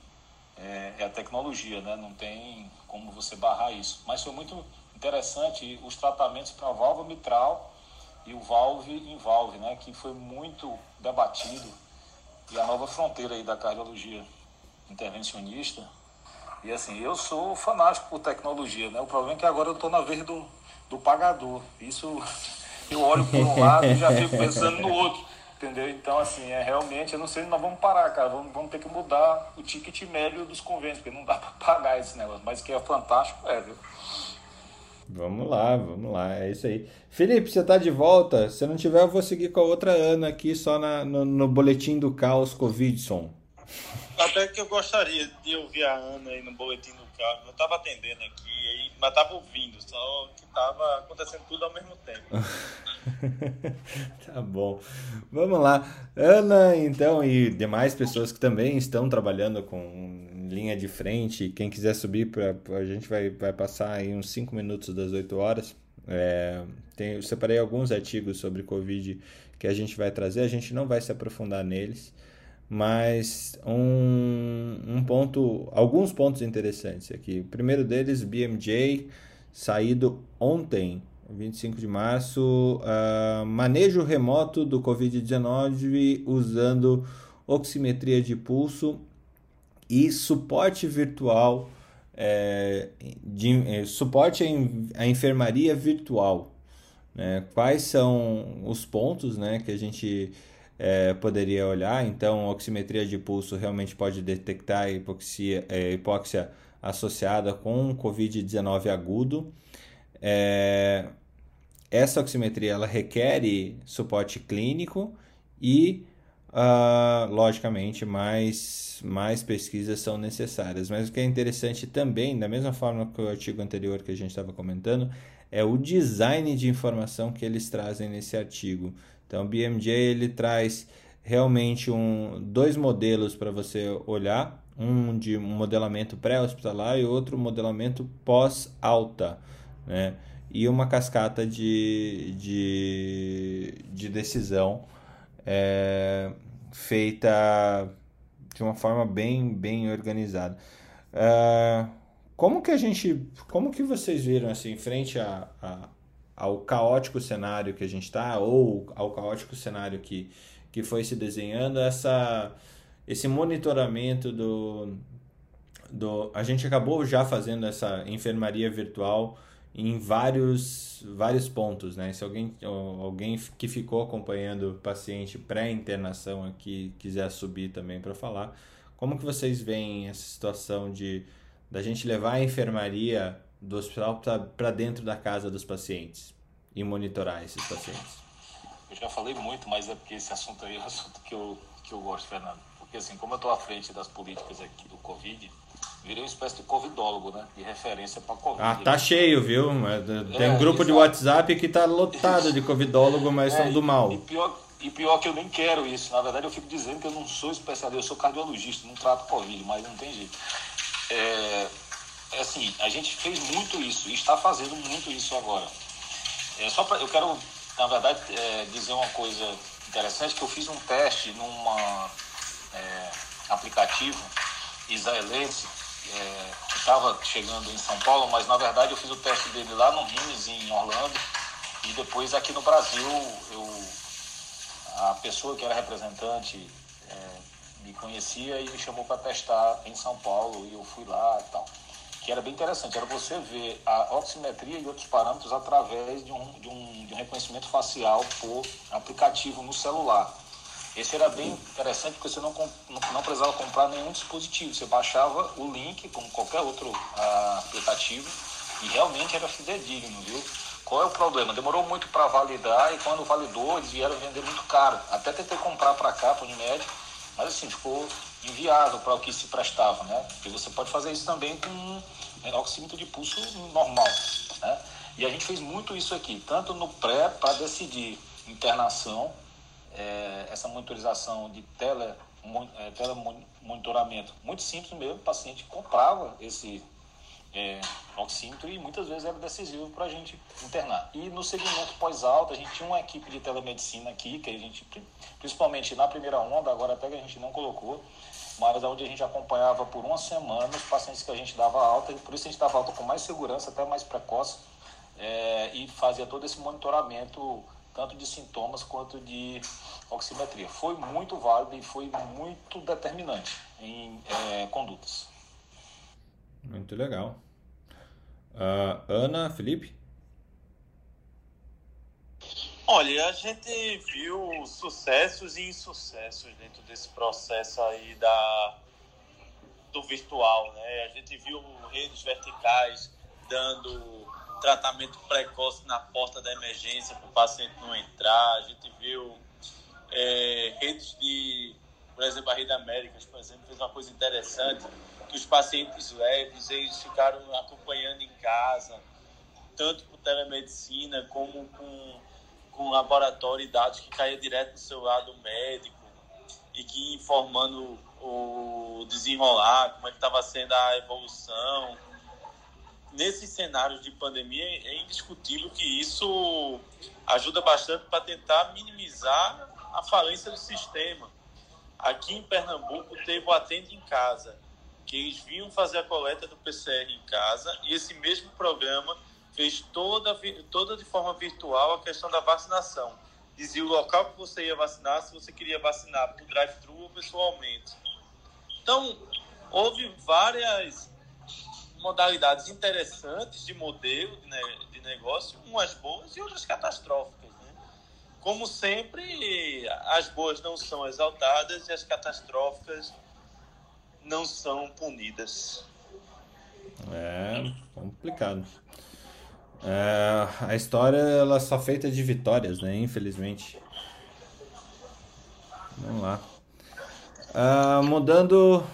é, é a tecnologia, né? Não tem como você barrar isso. Mas foi muito interessante os tratamentos para válvula mitral e o valve em valve, né? Que foi muito debatido e a nova fronteira aí da cardiologia intervencionista. E assim, eu sou fanático por tecnologia, né? O problema é que agora eu estou na vez do, do pagador. Isso eu olho por um lado e já fico pensando no outro. Entendeu? Então, assim, é realmente, eu não sei, nós vamos parar, cara. Vamos, vamos ter que mudar o ticket médio dos convênios, porque não dá para pagar esse negócio. Mas que é fantástico, é, viu? Vamos lá, vamos lá, é isso aí. Felipe, você tá de volta? Se não tiver, eu vou seguir com a outra Ana aqui, só na, no, no boletim do caos Covidson. Até que eu gostaria de ouvir a Ana aí no boletim do caos. Eu tava atendendo aqui, mas tava ouvindo, só que tava acontecendo tudo ao mesmo tempo. tá bom. Vamos lá. Ana, então, e demais pessoas que também estão trabalhando com linha de frente. Quem quiser subir, pra, a gente vai, vai passar aí uns 5 minutos das 8 horas. É, tem, eu separei alguns artigos sobre Covid que a gente vai trazer. A gente não vai se aprofundar neles, mas um, um ponto, alguns pontos interessantes aqui. O primeiro deles, BMJ, saído ontem, 25 de março, uh, manejo remoto do Covid-19 usando oximetria de pulso e suporte virtual, é, de, é, suporte à enfermaria virtual. Né? Quais são os pontos né, que a gente é, poderia olhar? Então, oximetria de pulso realmente pode detectar hipoxia, é, hipóxia associada com Covid-19 agudo. É, essa oximetria ela requer suporte clínico e Uh, logicamente, mais, mais pesquisas são necessárias. Mas o que é interessante também, da mesma forma que o artigo anterior que a gente estava comentando, é o design de informação que eles trazem nesse artigo. Então, o BMJ ele traz realmente um, dois modelos para você olhar, um de um modelamento pré-hospitalar e outro modelamento pós-alta, né? e uma cascata de, de, de decisão é, feita de uma forma bem, bem organizada. É, como que a gente, como que vocês viram assim, frente a, a, ao caótico cenário que a gente está, ou ao caótico cenário que, que foi se desenhando, essa, esse monitoramento do, do. A gente acabou já fazendo essa enfermaria virtual em vários, vários pontos, né? Se alguém, alguém que ficou acompanhando o paciente pré-internação aqui quiser subir também para falar, como que vocês veem essa situação de da gente levar a enfermaria do hospital para dentro da casa dos pacientes e monitorar esses pacientes? Eu já falei muito, mas é porque esse assunto aí é um assunto que eu, que eu gosto, Fernando. Porque assim, como eu estou à frente das políticas aqui do Covid, virei uma espécie de covidólogo, né? De referência para Covid. Ah, tá cheio, viu? Tem é, um grupo exato. de WhatsApp que tá lotado de covidólogo, mas é, são do mal. E pior, e pior que eu nem quero isso. Na verdade, eu fico dizendo que eu não sou especialista, eu sou cardiologista, não trato Covid, mas não tem jeito. É, é assim, a gente fez muito isso e está fazendo muito isso agora. É, só pra, eu quero, na verdade, é, dizer uma coisa interessante que eu fiz um teste num é, aplicativo israelense é, que estava chegando em São Paulo, mas na verdade eu fiz o teste dele lá no Rines, em Orlando, e depois aqui no Brasil eu, a pessoa que era representante é, me conhecia e me chamou para testar em São Paulo e eu fui lá e tal. Que era bem interessante, era você ver a oximetria e outros parâmetros através de um, de um, de um reconhecimento facial por aplicativo no celular. Esse era bem interessante porque você não, não, não precisava comprar nenhum dispositivo. Você baixava o link, como qualquer outro uh, aplicativo, e realmente era fidedigno, viu? Qual é o problema? Demorou muito para validar e quando validou, eles vieram vender muito caro. Até tentei comprar para cá, para Unimed, mas assim, ficou inviável para o que se prestava, né? Porque você pode fazer isso também com um oxímetro de pulso normal, né? E a gente fez muito isso aqui, tanto no pré para decidir internação, é, essa monitorização de tele, é, telemonitoramento, muito simples mesmo, o paciente comprava esse é, oxímetro e muitas vezes era decisivo para a gente internar. E no segmento pós-alta, a gente tinha uma equipe de telemedicina aqui, que a gente, principalmente na primeira onda, agora até que a gente não colocou, mas onde a gente acompanhava por uma semana os pacientes que a gente dava alta, e por isso a gente dava alta com mais segurança, até mais precoce, é, e fazia todo esse monitoramento, tanto de sintomas quanto de oximetria. Foi muito válido e foi muito determinante em é, condutas. Muito legal. Uh, Ana, Felipe? Olha, a gente viu sucessos e insucessos dentro desse processo aí da, do virtual, né? A gente viu redes verticais dando tratamento precoce na porta da emergência para o paciente não entrar. A gente viu é, redes de, por exemplo, a Rede Américas, por exemplo, fez uma coisa interessante que os pacientes leves eles ficaram acompanhando em casa, tanto com telemedicina como com, com laboratório e dados que caía direto no celular do médico e que informando o desenrolar, como é que estava sendo a evolução. Nesses cenários de pandemia, é indiscutível que isso ajuda bastante para tentar minimizar a falência do sistema. Aqui em Pernambuco teve o Atende em Casa, que eles vinham fazer a coleta do PCR em casa e esse mesmo programa fez toda, toda de forma virtual a questão da vacinação. Dizia o local que você ia vacinar, se você queria vacinar por drive-thru ou pessoalmente. Então, houve várias modalidades interessantes de modelo de, negócio, umas boas e outras catastróficas. Né? Como sempre, as boas não são exaltadas e as catastróficas não são punidas. É complicado. É, a história ela é só feita de vitórias, né? Infelizmente. Vamos lá. Uh, mudando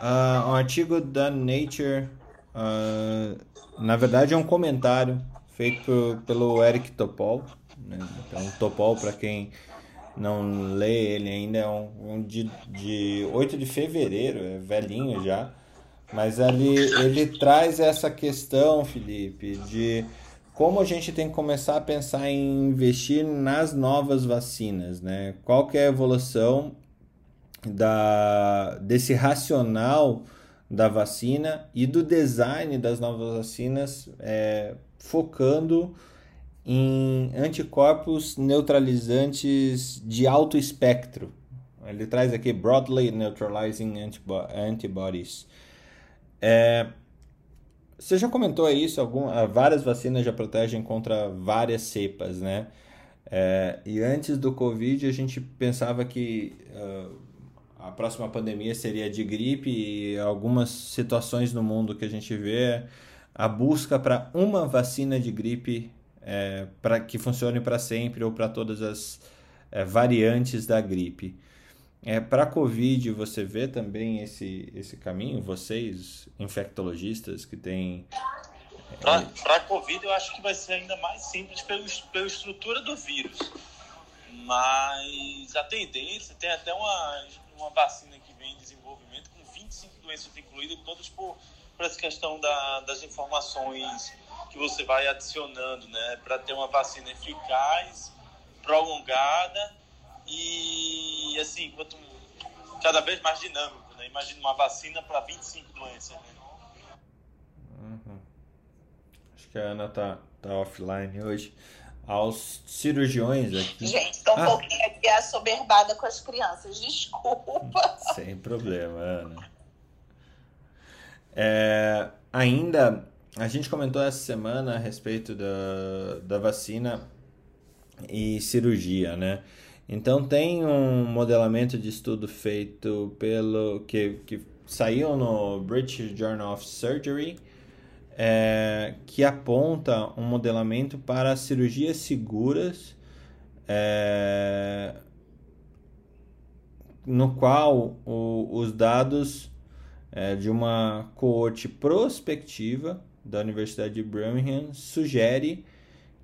uh, um artigo da Nature, uh, na verdade é um comentário feito pelo Eric Topol. Né? Então, Topol, para quem não lê ele ainda, é um, um de, de 8 de fevereiro, é velhinho já. Mas ali ele traz essa questão, Felipe, de como a gente tem que começar a pensar em investir nas novas vacinas, né? Qual que é a evolução da, desse racional da vacina e do design das novas vacinas, é, focando em anticorpos neutralizantes de alto espectro. Ele traz aqui Broadly Neutralizing Antibodies. É, você já comentou isso, algum, ah, várias vacinas já protegem contra várias cepas, né? É, e antes do Covid a gente pensava que uh, a próxima pandemia seria de gripe e algumas situações no mundo que a gente vê a busca para uma vacina de gripe é, para que funcione para sempre ou para todas as é, variantes da gripe. É, para a Covid, você vê também esse, esse caminho? Vocês, infectologistas, que têm. É... Para a Covid, eu acho que vai ser ainda mais simples pelo, pela estrutura do vírus. Mas a tendência, tem até uma, uma vacina que vem em desenvolvimento com 25 doenças incluídas, todas por, por essa questão da, das informações que você vai adicionando, né, para ter uma vacina eficaz, prolongada e assim, quanto cada vez mais dinâmico, né? Imagina uma vacina para 25 doenças, né? Uhum. Acho que a Ana tá, tá offline hoje. Aos cirurgiões aqui. Gente, um ah. pouquinho aqui assoberbada com as crianças, desculpa. Sem problema, Ana. É, ainda, a gente comentou essa semana a respeito da, da vacina e cirurgia, né? Então tem um modelamento de estudo feito pelo que, que saiu no British Journal of Surgery é, que aponta um modelamento para cirurgias seguras é, no qual o, os dados é, de uma coorte prospectiva da Universidade de Birmingham sugere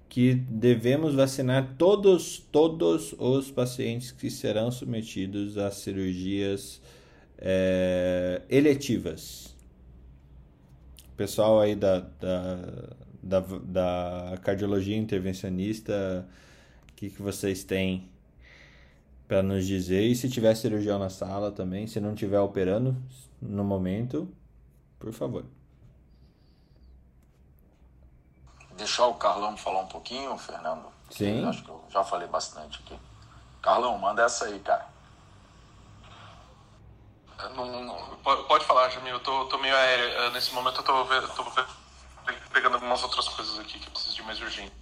que devemos vacinar todos, todos os pacientes que serão submetidos a cirurgias é, eletivas. Pessoal aí da, da, da, da cardiologia intervencionista, o que, que vocês têm para nos dizer? E se tiver cirurgião na sala também, se não tiver operando no momento, por favor. deixar o Carlão falar um pouquinho, Fernando? Sim. acho que eu já falei bastante aqui. Carlão, manda essa aí, cara. Não, pode falar, Jamil. Eu tô, tô meio aéreo. Eh, nesse momento eu tô, tô pegando algumas outras coisas aqui que eu preciso de mais urgente.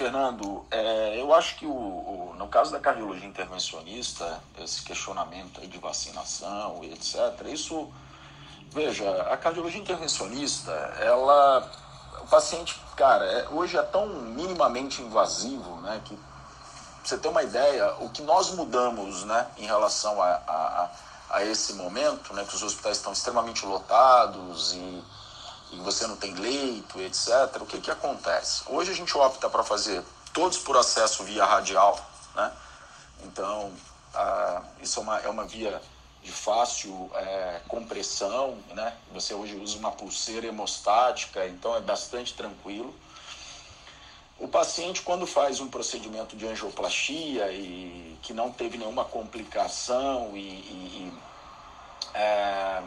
Fernando, é, eu acho que o, o, no caso da cardiologia intervencionista, esse questionamento de vacinação e etc., isso, veja, a cardiologia intervencionista, ela o paciente, cara, é, hoje é tão minimamente invasivo, né, que você ter uma ideia, o que nós mudamos, né, em relação a, a, a esse momento, né, que os hospitais estão extremamente lotados e, e você não tem leito, etc. O que que acontece? Hoje a gente opta para fazer todos por acesso via radial, né? Então, a, isso é uma, é uma via de fácil é, compressão, né? Você hoje usa uma pulseira hemostática, então é bastante tranquilo. O paciente, quando faz um procedimento de angioplastia e que não teve nenhuma complicação e, e é,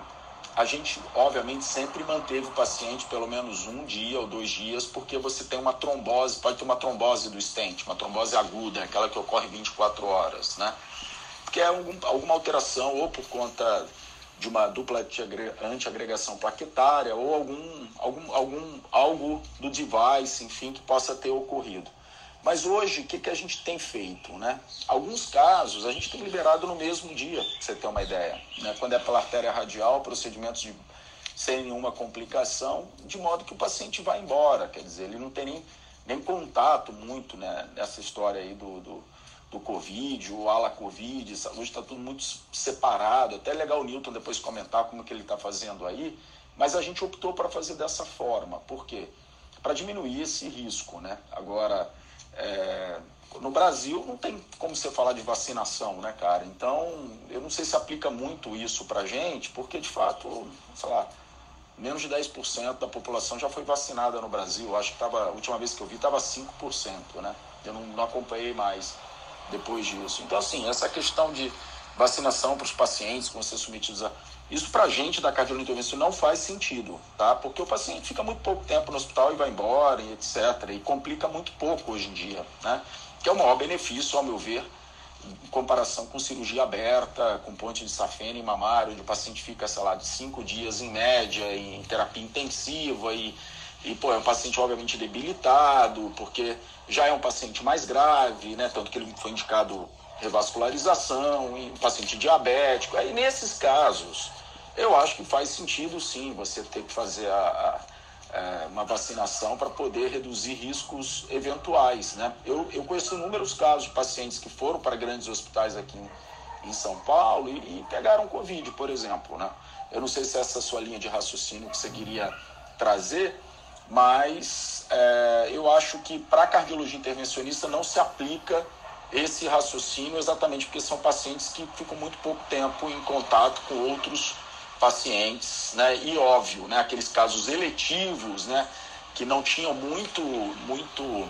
a gente, obviamente, sempre manteve o paciente pelo menos um dia ou dois dias, porque você tem uma trombose, pode ter uma trombose do stent, uma trombose aguda, aquela que ocorre 24 horas, né? que é algum, alguma alteração ou por conta de uma dupla antiagregação plaquetária ou algum, algum, algum algo do device, enfim, que possa ter ocorrido. Mas hoje, o que, que a gente tem feito? Né? Alguns casos a gente tem liberado no mesmo dia, pra você ter uma ideia. Né? Quando é pela artéria radial, procedimentos de, sem nenhuma complicação, de modo que o paciente vai embora. Quer dizer, ele não tem nem, nem contato muito né, nessa história aí do, do do Covid, o ala Covid, hoje está tudo muito separado. Até legal o Newton depois comentar como que ele está fazendo aí, mas a gente optou para fazer dessa forma. Por quê? Para diminuir esse risco, né? Agora, é, no Brasil não tem como você falar de vacinação, né, cara? Então, eu não sei se aplica muito isso para gente, porque de fato, sei lá, menos de 10% da população já foi vacinada no Brasil. Acho que tava, a última vez que eu vi estava 5%, né? Eu não, não acompanhei mais depois disso. Então, assim, essa questão de vacinação para os pacientes que vão ser submetidos a. Isso para a gente da cardiologia não faz sentido, tá? Porque o paciente fica muito pouco tempo no hospital e vai embora e etc. E complica muito pouco hoje em dia, né? Que é o maior benefício, ao meu ver, em comparação com cirurgia aberta, com ponte de safena e mamário, onde o paciente fica, sei lá, de cinco dias em média em terapia intensiva e, e pô, é um paciente obviamente debilitado, porque já é um paciente mais grave, né? Tanto que ele foi indicado revascularização, um paciente diabético. Aí nesses casos, eu acho que faz sentido sim você ter que fazer a, a, a é, uma vacinação para poder reduzir riscos eventuais. Né? Eu, eu conheço inúmeros casos de pacientes que foram para grandes hospitais aqui em, em São Paulo e, e, pegaram Covid, por exemplo. Né? Eu não sei se essa é a sua linha de raciocínio que você queria trazer, mas é, eu acho que para cardiologia intervencionista não se aplica esse raciocínio exatamente porque são pacientes que ficam muito pouco tempo em contato com outros pacientes, né? E óbvio, né? Aqueles casos eletivos, né? Que não tinham muito, muito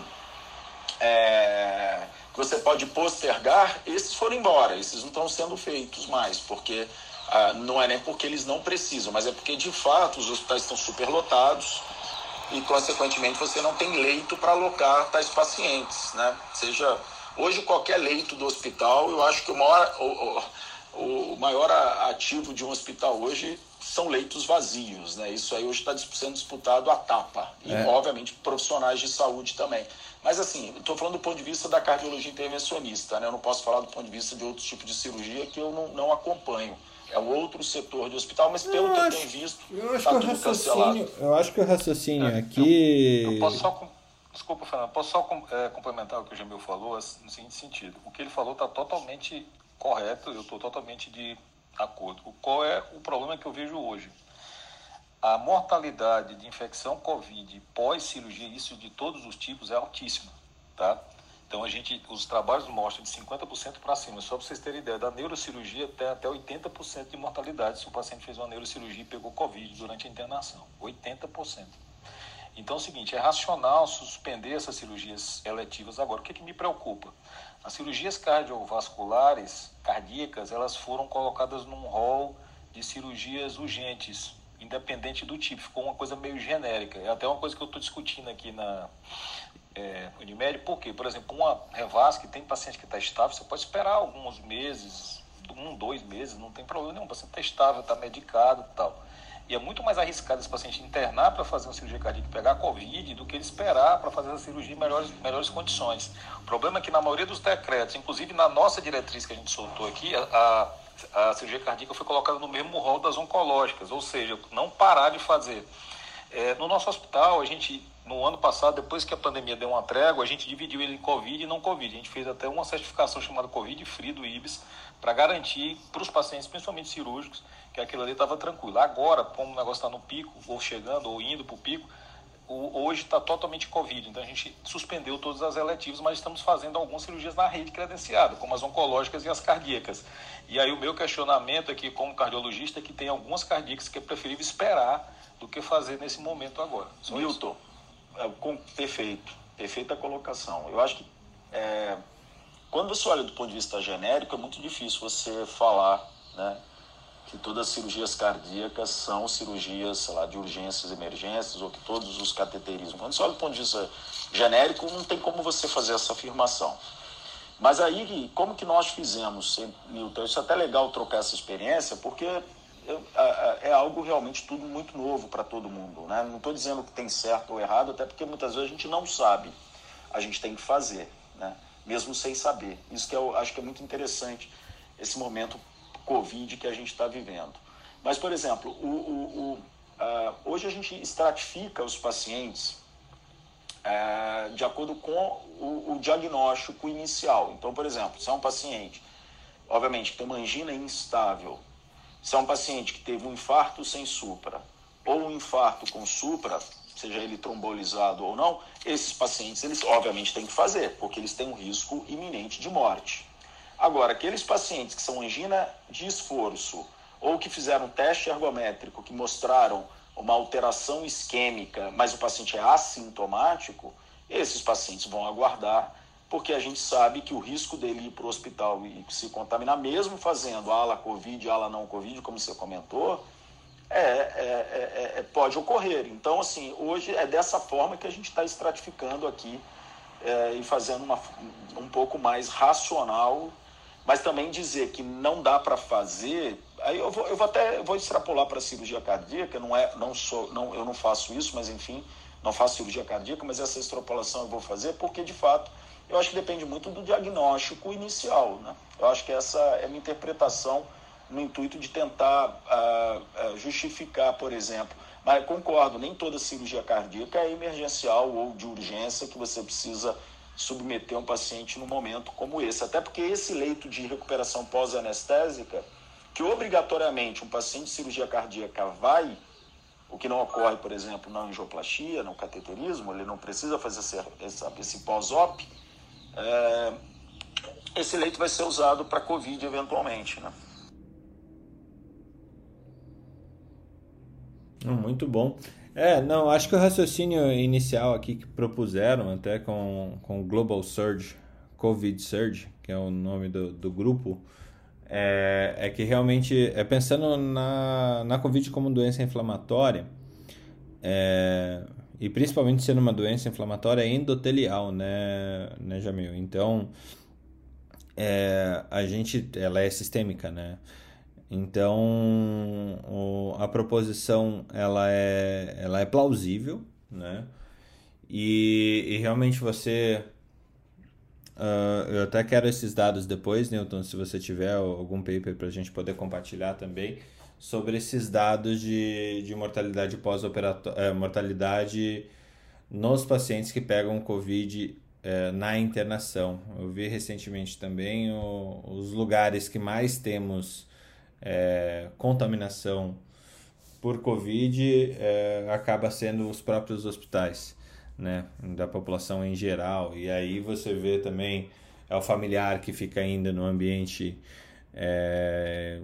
é, que você pode postergar, esses foram embora, esses não estão sendo feitos mais, porque ah, não é nem porque eles não precisam, mas é porque de fato os hospitais estão superlotados e consequentemente você não tem leito para alocar tais pacientes, né? Seja hoje qualquer leito do hospital, eu acho que o maior, o, o, maior ativo de um hospital hoje são leitos vazios, né? Isso aí hoje está sendo disputado a tapa e É. obviamente profissionais de saúde também. Mas assim, estou falando do ponto de vista da cardiologia intervencionista, né? Eu não posso falar do ponto de vista de outros tipos de cirurgia que eu não, não acompanho. É um outro setor de hospital, mas pelo Eu que eu acho- tenho visto, Eu acho tá que o tudo cancelado. raciocínio, eu acho que o raciocínio aqui. Eu posso só. com- Desculpa, Fernando, posso só com- é, complementar o que o Jamil falou assim, no seguinte sentido. O que ele falou está totalmente correto, eu estou totalmente de acordo. O- Qual é o problema que eu vejo hoje? A mortalidade de infecção Covid pós-cirurgia, isso de todos os tipos, é altíssima, tá? Então a gente, os trabalhos mostram de 50% para cima. Só para vocês terem ideia, da neurocirurgia tem até 80% de mortalidade se o paciente fez uma neurocirurgia e pegou Covid durante a internação. 80%. Então é o seguinte, é racional suspender essas cirurgias eletivas agora. O que, que me preocupa? As cirurgias cardiovasculares, cardíacas, elas foram colocadas num rol de cirurgias urgentes, independente do tipo. Ficou uma coisa meio genérica. É até uma coisa que eu estou discutindo aqui na é, Unimed. Por quê? Por exemplo, uma revasc, tem paciente que está estável, você pode esperar alguns meses, um, dois meses, não tem problema nenhum. O paciente está estável, está medicado e tal. E é muito mais arriscado esse paciente internar para fazer uma cirurgia cardíaca e pegar Covid do que ele esperar para fazer a cirurgia em melhores, melhores condições. O problema é que na maioria dos decretos, inclusive na nossa diretriz que a gente soltou aqui, a, a, a cirurgia cardíaca foi colocada no mesmo rol das oncológicas, ou seja, não parar de fazer. É, no nosso hospital, a gente, no ano passado, depois que a pandemia deu uma trégua, a gente dividiu ele em Covid e não Covid. A gente fez até uma certificação chamada Covid Free do IBS para garantir para os pacientes, principalmente cirúrgicos, que aquilo ali estava tranquilo. Agora, como o negócio está no pico, ou chegando, ou indo para o pico, hoje está totalmente Covid. Então a gente suspendeu todas as eletivas, mas estamos fazendo algumas cirurgias na rede credenciada, como as oncológicas e as cardíacas. E aí o meu questionamento aqui, como cardiologista, é que tem algumas cardíacas que é preferível esperar do que fazer nesse momento agora. Só isso. Milton, é, com- perfeito, perfeita colocação. Eu acho que é, quando você olha do ponto de vista genérico, é muito difícil você falar né, que todas as cirurgias cardíacas são cirurgias, sei lá, de urgências, emergências, ou que todos os cateterismos. Quando você olha do ponto de vista genérico, não tem como você fazer essa afirmação. Mas aí, como que nós fizemos, Milton? Isso é até legal trocar essa experiência, porque eu- é algo realmente tudo muito novo para todo mundo. Né? Não estou dizendo que tem certo ou errado, até porque muitas vezes a gente não sabe. A gente tem que fazer, né? mesmo sem saber. Isso que eu acho que é muito interessante, esse momento Covid que a gente está vivendo. Mas, por exemplo, o, o- o, ah, hoje a gente estratifica os pacientes é, de acordo com o, o diagnóstico inicial. Então, por exemplo, se é um paciente, obviamente, que tem uma angina instável, se é um paciente que teve um infarto sem supra, ou um infarto com supra, seja ele trombolizado ou não, esses pacientes, eles obviamente têm que fazer, porque eles têm um risco iminente de morte. Agora, aqueles pacientes que são angina de esforço, ou que fizeram um teste ergométrico que mostraram uma alteração isquêmica, mas o paciente é assintomático, esses pacientes vão aguardar, porque a gente sabe que o risco dele ir para o hospital e se contaminar, mesmo fazendo ala Covid, ala não Covid, como você comentou, é, é, é, é, pode ocorrer. Então, assim, hoje é dessa forma que a gente está estratificando aqui é, e fazendo uma, um pouco mais racional, mas também dizer que não dá para fazer. Aí eu vou, eu vou até eu vou extrapolar para a cirurgia cardíaca, não é, não sou, não, eu não faço isso, mas enfim, não faço cirurgia cardíaca, mas essa extrapolação eu vou fazer porque de fato eu acho que depende muito do diagnóstico inicial, né? Eu acho que essa é a minha interpretação no intuito de tentar ah, ah, justificar, por exemplo. Mas concordo, nem toda cirurgia cardíaca é emergencial ou de urgência que você precisa submeter um paciente num momento como esse. Até porque esse leito de recuperação pós-anestésica, que obrigatoriamente um paciente de cirurgia cardíaca vai, o que não ocorre, por exemplo, na angioplastia, no cateterismo, ele não precisa fazer esse, esse pós-op, é, esse leito vai ser usado para Covid eventualmente, né? Muito bom. É, não, acho que o raciocínio inicial aqui que propuseram, até com, com Global Surge COVID Surge, que é o nome do, do grupo, é, é que realmente, é pensando na, na Covid como doença inflamatória, é, e principalmente sendo uma doença inflamatória endotelial, né, né Jamil? Então, é, a gente, ela é sistêmica, né? Então, o, a proposição, ela é, ela é plausível, né? E, e realmente você Uh, eu até quero esses dados depois, Newton, se você tiver algum paper para a gente poder compartilhar também, sobre esses dados de, de mortalidade pós-operatória, eh, mortalidade nos pacientes que pegam Covid eh, na internação. Eu vi recentemente também o, os lugares que mais temos eh, contaminação por Covid acaba sendo os próprios hospitais né, da população em geral. E aí você vê também é o familiar que fica ainda no ambiente é,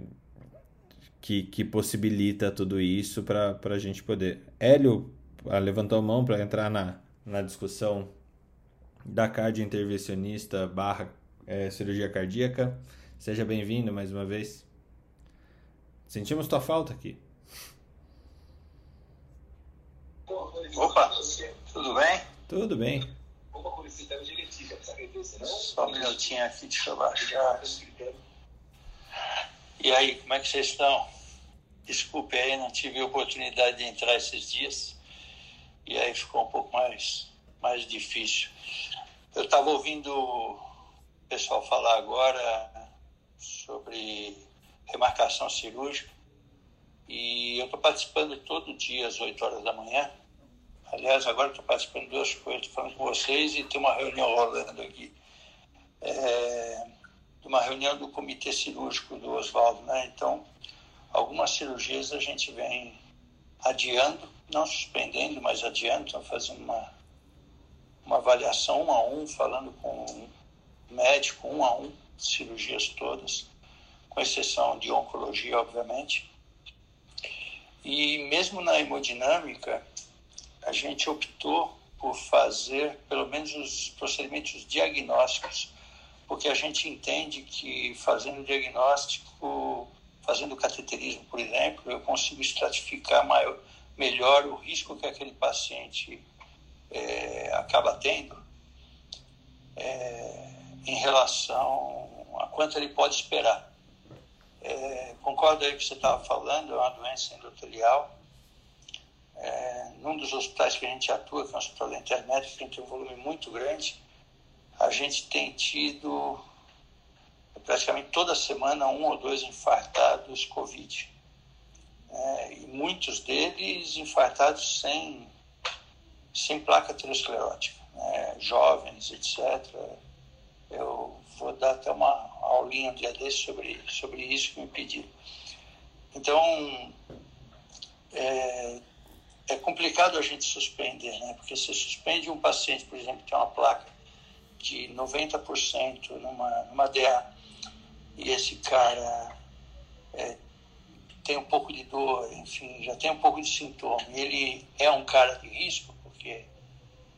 que, que possibilita tudo isso para a gente poder. Hélio ah, levantou a mão para entrar na, na discussão da cardio intervencionista barra é, cirurgia cardíaca. Seja bem-vindo mais uma vez. Sentimos tua falta aqui. Opa, tudo bem? Tudo bem. Só um minutinho aqui, deixa eu baixar. E aí, como é que vocês estão? Desculpe aí, não tive oportunidade de entrar esses dias. E aí ficou um pouco mais, mais difícil. Eu estava ouvindo o pessoal falar agora sobre remarcação cirúrgica. E eu estou participando todo dia às 8 horas da manhã Aliás, agora estou participando de duas coisas, estou falando com vocês e tem uma reunião rolando aqui. É, uma reunião do comitê cirúrgico do Oswaldo, né? Então, algumas cirurgias a gente vem adiando, não suspendendo, mas adiando, fazendo uma, uma avaliação um a um, falando com o médico um a um, cirurgias todas, com exceção de oncologia, obviamente. E mesmo na hemodinâmica, a gente optou por fazer pelo menos os procedimentos diagnósticos, porque a gente entende que fazendo diagnóstico, fazendo cateterismo, por exemplo, eu consigo estratificar maior, melhor o risco que aquele paciente é, acaba tendo é, em relação a quanto ele pode esperar. É, concordo aí com o que você estava falando, é uma doença endotelial, é, num dos hospitais que a gente atua, que é o Hospital da Internet, que tem um volume muito grande, a gente tem tido praticamente toda semana um ou dois infartados Covid. É, e muitos deles infartados sem, sem placa aterosclerótica, né, jovens, etc. Eu vou dar até uma aulinha um dia desse sobre, sobre isso que me pediram. Então, é, é complicado a gente suspender, né? Porque você suspende um paciente, por exemplo, que tem uma placa de 90% numa, numa DA e esse cara é, tem um pouco de dor, enfim, já tem um pouco de sintoma, e ele é um cara de risco, porque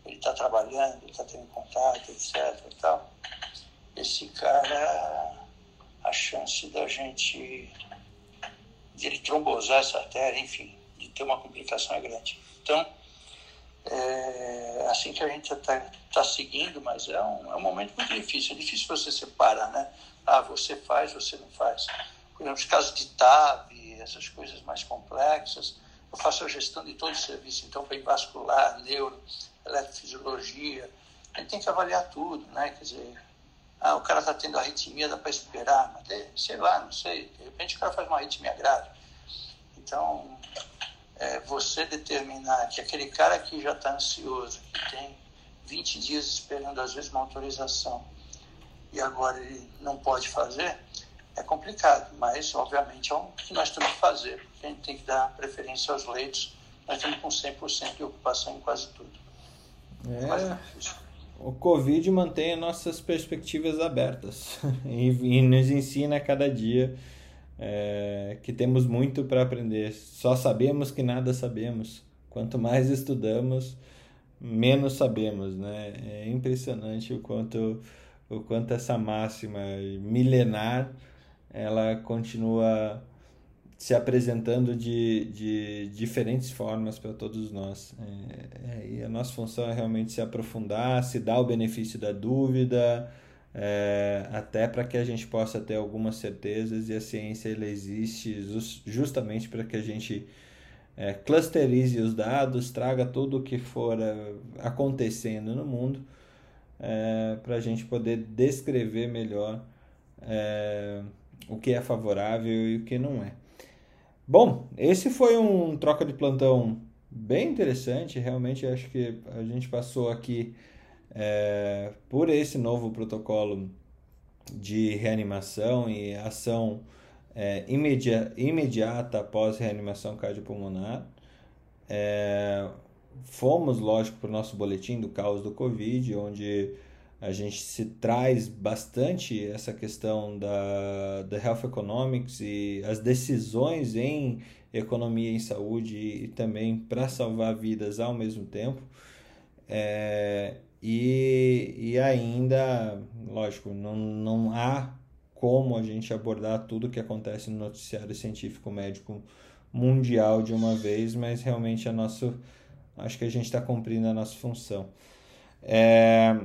ele está trabalhando, está tendo contato, etc. E tal. Esse cara, a chance da gente, de ele trombosar essa artéria, enfim, ter uma complicação é grande. Então, é assim que a gente está tá seguindo, mas é um, é um momento muito difícil. É difícil você separar, né? Ah, você faz, você não faz. Por exemplo, os casos de TAV, essas coisas mais complexas, eu faço a gestão de todo o serviço, então, para vascular, neuro, eletrofisiologia, a gente tem que avaliar tudo, né? Quer dizer, ah, o cara está tendo arritmia, dá para esperar, mas sei lá, não sei, de repente o cara faz uma arritmia grave. Então, é, você determinar que aquele cara que já está ansioso, que tem 20 dias esperando às vezes uma autorização e agora ele não pode fazer, é complicado, mas obviamente é o que nós temos que fazer. A gente tem que dar preferência aos leitos, nós estamos com 100% de ocupação em quase tudo. É, o Covid mantém nossas perspectivas abertas e, e nos ensina a cada dia é, que temos muito para aprender. Só sabemos que nada sabemos. Quanto mais estudamos, menos sabemos, né? É impressionante o quanto o quanto essa máxima milenar ela continua se apresentando de, de diferentes formas para todos nós. É, é, e a nossa função é realmente se aprofundar, se dar o benefício da dúvida, é, até para que a gente possa ter algumas certezas e a ciência ela existe justamente para que a gente é, clusterize os dados, traga tudo o que for é, acontecendo no mundo é, para a gente poder descrever melhor é, o que é favorável e o que não é. Bom, esse foi um troca de plantão bem interessante. Realmente acho que a gente passou aqui é, por esse novo protocolo de reanimação e ação é, imediata, imediata após reanimação cardiopulmonar. É, fomos, lógico, para o nosso boletim do caos do Covid, onde a gente se traz bastante essa questão da, da health economics e as decisões em economia e saúde e também para salvar vidas ao mesmo tempo. É, e, e ainda, lógico, não, não há como a gente abordar tudo que acontece no noticiário científico médico mundial de uma vez, mas realmente a nosso, acho que a gente está cumprindo a nossa função. É,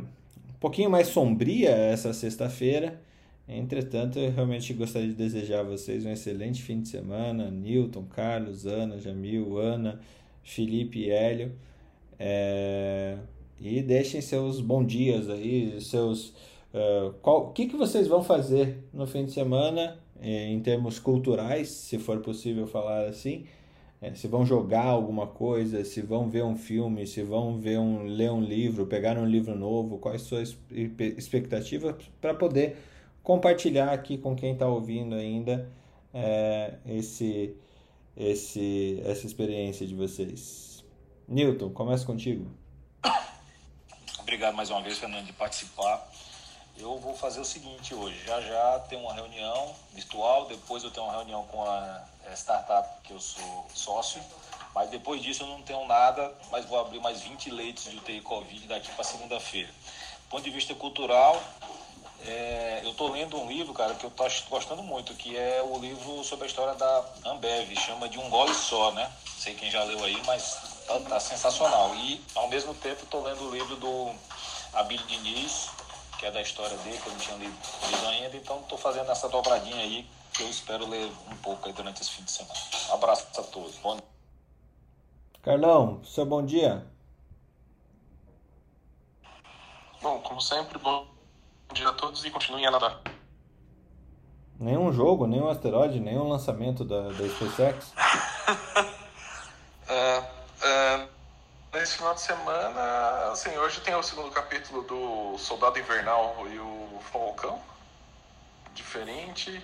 um pouquinho mais sombria essa sexta-feira. Entretanto, eu realmente gostaria de desejar a vocês um excelente fim de semana. Newton, Carlos, Ana, Jamil, Ana, Felipe e Hélio. É... E deixem seus bons dias aí, seus. Uh, qual, o que, que vocês vão fazer no fim de semana em termos culturais, se for possível falar assim? É, se vão jogar alguma coisa, se vão ver um filme, se vão ver um, ler um livro, pegar um livro novo, quais suas expectativas para poder compartilhar aqui com quem está ouvindo ainda é, esse, esse, essa experiência de vocês. Newton, começa contigo. Obrigado mais uma vez, Fernando, de participar. Eu vou fazer o seguinte hoje. Já já tem uma reunião virtual, depois eu tenho uma reunião com a é, startup que eu sou sócio. Mas depois disso eu não tenho nada, mas vou abrir mais 20 leitos de UTI Covid daqui para segunda-feira. Do ponto de vista cultural, é, eu estou lendo um livro, cara, que eu estou gostando muito, que é o livro sobre a história da Ambev, chama de Um Gole Só, né? Sei quem já leu aí, mas tá, tá sensacional. E, ao mesmo tempo, estou lendo o livro do Abílio Diniz, que é da história dele, que eu não tinha lido, lido ainda, então estou fazendo essa dobradinha aí, que eu espero ler um pouco aí durante esse fim de semana. Um abraço a todos. Bom... Carlão, seu bom dia. Bom, como sempre, bom dia a todos e continuem a nadar. Nenhum jogo, nenhum asteroide, nenhum lançamento da, da SpaceX? uh, uh, nesse final de semana, assim, hoje tem o segundo capítulo do Soldado Invernal e o Falcão. Diferente.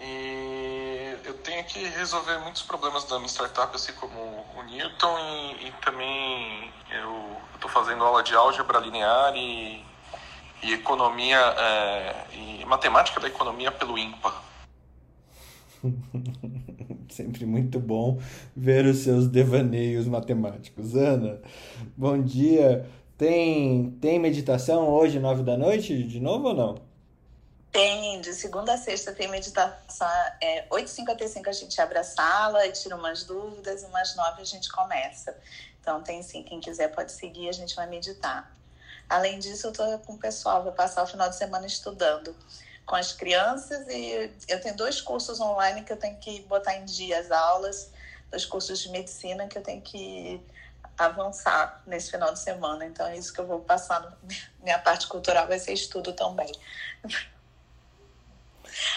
E eu tenho que resolver muitos problemas da minha startup, assim como o Newton, e, e também eu estou fazendo aula de álgebra linear e, e economia é, e matemática da economia pelo IMPA. Sempre muito bom ver os seus devaneios matemáticos. Ana, bom dia. Tem, tem meditação hoje, nove da noite, de novo ou não? Tem, de segunda a sexta tem meditação. É, 8h55 a gente abre a sala e tira umas dúvidas, umas nove a gente começa. Então tem sim, quem quiser pode seguir, a gente vai meditar. Além disso, eu estou com o pessoal, vou passar o final de semana estudando com as crianças e eu tenho dois cursos online que eu tenho que botar em dia as aulas, dois cursos de medicina que eu tenho que avançar nesse final de semana. Então é isso que eu vou passar. Minha parte cultural vai ser estudo também.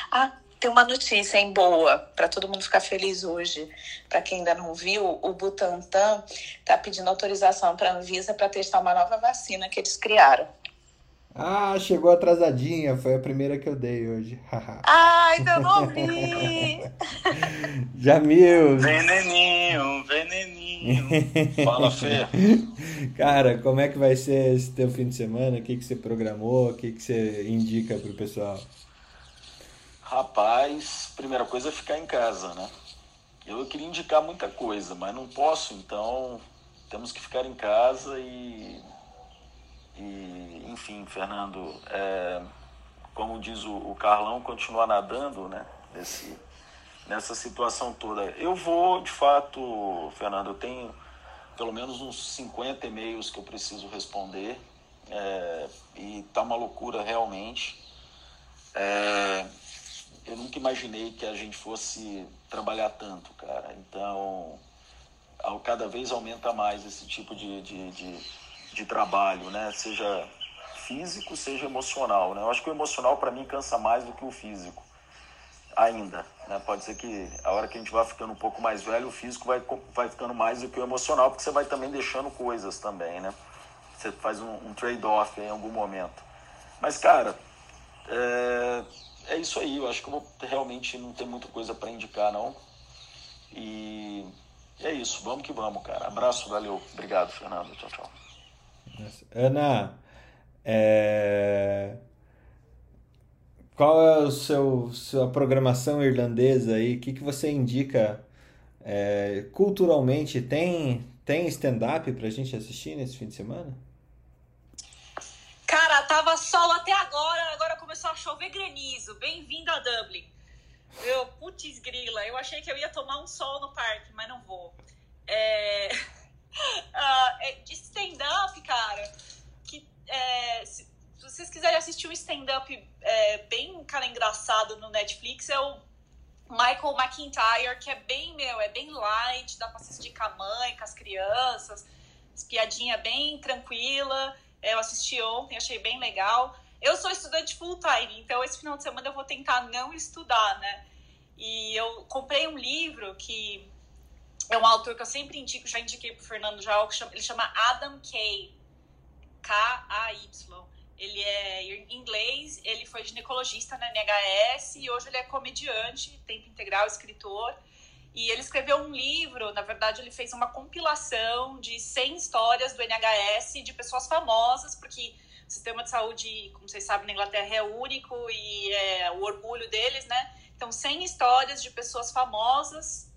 ah, tem uma notícia em boa para todo mundo ficar feliz hoje. Para quem ainda não viu, o Butantan está pedindo autorização para a Anvisa para testar uma nova vacina que eles criaram. Ah, chegou atrasadinha, foi a primeira que eu dei hoje. Ai, eu não vi! Jamil! Veneninho, veneninho. Fala, Fê. Cara, como é que vai ser esse teu fim de semana? O que, que você programou? O que, que você indica pro pessoal? Rapaz, primeira coisa é ficar em casa, né? Eu queria indicar muita coisa, mas não posso, então temos que ficar em casa e, e enfim, Fernando, é, como diz o, o, Carlão, continuar nadando, né? Nesse, nessa situação toda. Eu vou, de fato, Fernando, eu tenho pelo menos uns 50 e-mails que eu preciso responder. É, e tá uma loucura realmente. É, eu nunca imaginei que a gente fosse trabalhar tanto, cara. Então, cada vez aumenta mais esse tipo de, de, de, de trabalho, né? Seja físico, seja emocional, né? Eu acho que o emocional, para mim, cansa mais do que o físico. Ainda, né? Pode ser que a hora que a gente vai ficando um pouco mais velho, o físico vai, vai ficando mais do que o emocional, porque você vai também deixando coisas também, né? Você faz um, um trade-off em algum momento. Mas, cara, é, é isso aí. Eu acho que eu vou realmente não ter muita coisa para indicar, não. E é isso. Vamos que vamos, cara. Abraço, valeu. Obrigado, Fernando. Tchau, tchau. Ana, é... qual é o seu sua programação irlandesa aí? O que, que você indica é, culturalmente? Tem tem stand-up pra gente assistir nesse fim de semana? Cara, tava sol até agora, agora começou a chover granizo. Bem-vindo a Dublin. Eu, putz grila, eu achei que eu ia tomar um sol no parque, mas não vou. É... uh, de stand-up, cara, que é, se, vocês quiserem assistir um stand-up é, bem, cara, engraçado no Netflix, é o Michael McIntyre, que é bem, meu, é bem light, dá pra assistir com a mãe, com as crianças, piadinha bem tranquila. Eu assisti ontem, achei bem legal. Eu sou estudante full time, então esse final de semana eu vou tentar não estudar, né? E eu comprei um livro que é um autor que eu sempre indico, já indiquei pro Fernando já, ele chama Adam Kay. K-A-Y. Ele é inglês, ele foi ginecologista na NHS e hoje ele é comediante, tempo integral, escritor. E ele escreveu um livro, na verdade, ele fez uma compilação de 100 histórias do NHS de pessoas famosas, porque o sistema de saúde, como vocês sabem, na Inglaterra é único e é o orgulho deles, né? Então, 100 histórias de pessoas famosas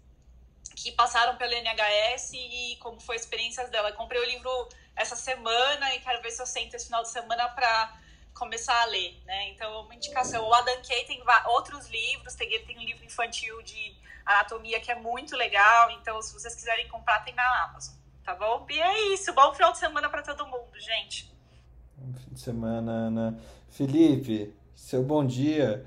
que passaram pelo NHS e como foi a experiência dela. Eu comprei o livro essa semana e quero ver se eu sento esse final de semana para começar a ler, né? Então, uma indicação. O Adam Kay tem outros livros, tem, ele tem um livro infantil de anatomia que é muito legal. Então, se vocês quiserem comprar, tem na Amazon. Tá bom? E é isso. Bom final de semana para todo mundo, gente. Bom fim de semana, Ana. Felipe, seu bom dia.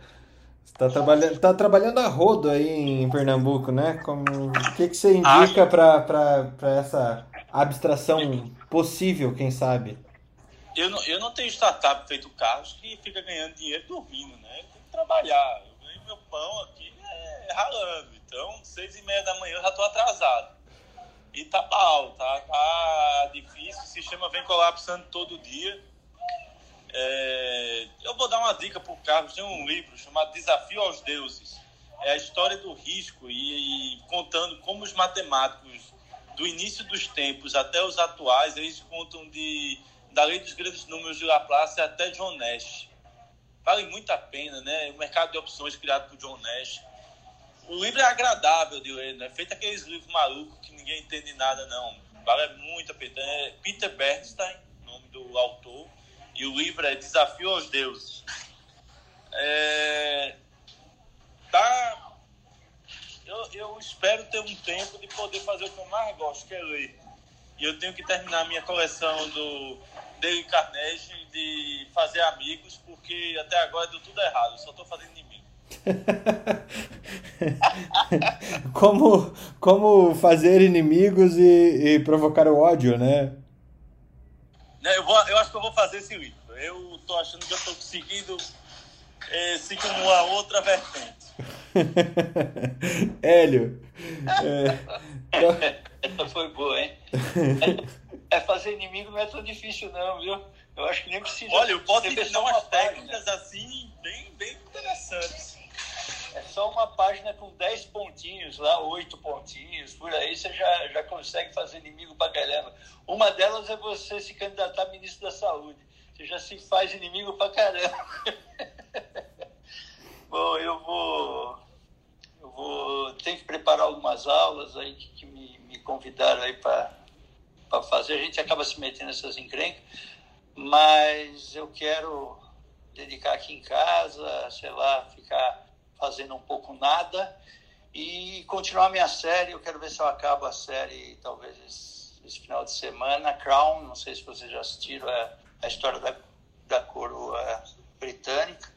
Tá trabalhando, tá trabalhando a rodo aí em Pernambuco, né? Como, o que, que você indica para essa abstração possível, quem sabe? Eu não, eu não tenho startup feito Carlos que fica ganhando dinheiro dormindo, né? Eu tenho que trabalhar. Eu ganho meu pão aqui é, ralando. Então, seis e meia da manhã eu já estou atrasado. E tá mal, tá, tá difícil. O sistema vem colapsando todo dia. É, eu vou dar uma dica para o Carlos. Tem um livro chamado Desafio aos Deuses. É a história do risco e, e contando como os matemáticos do início dos tempos até os atuais, eles contam de da lei dos grandes números de Laplace até John Nash. Vale muito a pena, né? O mercado de opções criado por John Nash o livro é agradável de ler, não é feito aqueles livros malucos que ninguém entende nada, não. Vale muito a pena. É Peter Bernstein, nome do autor, e o livro é Desafio aos Deuses. É... Tá... Eu, eu espero ter um tempo de poder fazer o que eu mais gosto, que é ler. E eu tenho que terminar a minha coleção do Dale Carnegie de fazer amigos, porque até agora deu tudo errado, eu só estou fazendo inimigo. como, como fazer inimigos e, e, provocar o ódio, né? Eu, vou, eu acho que eu vou fazer esse livro. Eu tô achando que eu tô conseguindo é, seguir uma outra vertente. Hélio. É... Essa foi boa, hein? É, fazer inimigo não é tão difícil, não, viu? Eu acho que nem precisa. Olha, eu posso ensinar umas técnicas assim, bem, bem interessantes. Só uma página com 10 pontinhos lá, 8 pontinhos, por aí você já, já consegue fazer inimigo pra caramba. Uma delas é você se candidatar a ministro da Saúde. Você já se faz inimigo pra caramba. Bom, eu vou. Eu vou. Tenho que preparar algumas aulas aí que, que me, me convidaram aí para fazer. A gente acaba se metendo nessas encrencas. mas eu quero dedicar aqui em casa, sei lá, ficar fazendo um pouco nada e continuar minha série. Eu quero ver se eu acabo a série talvez esse, final de semana. Crown, não sei se vocês já assistiram, é a história da, da coroa britânica.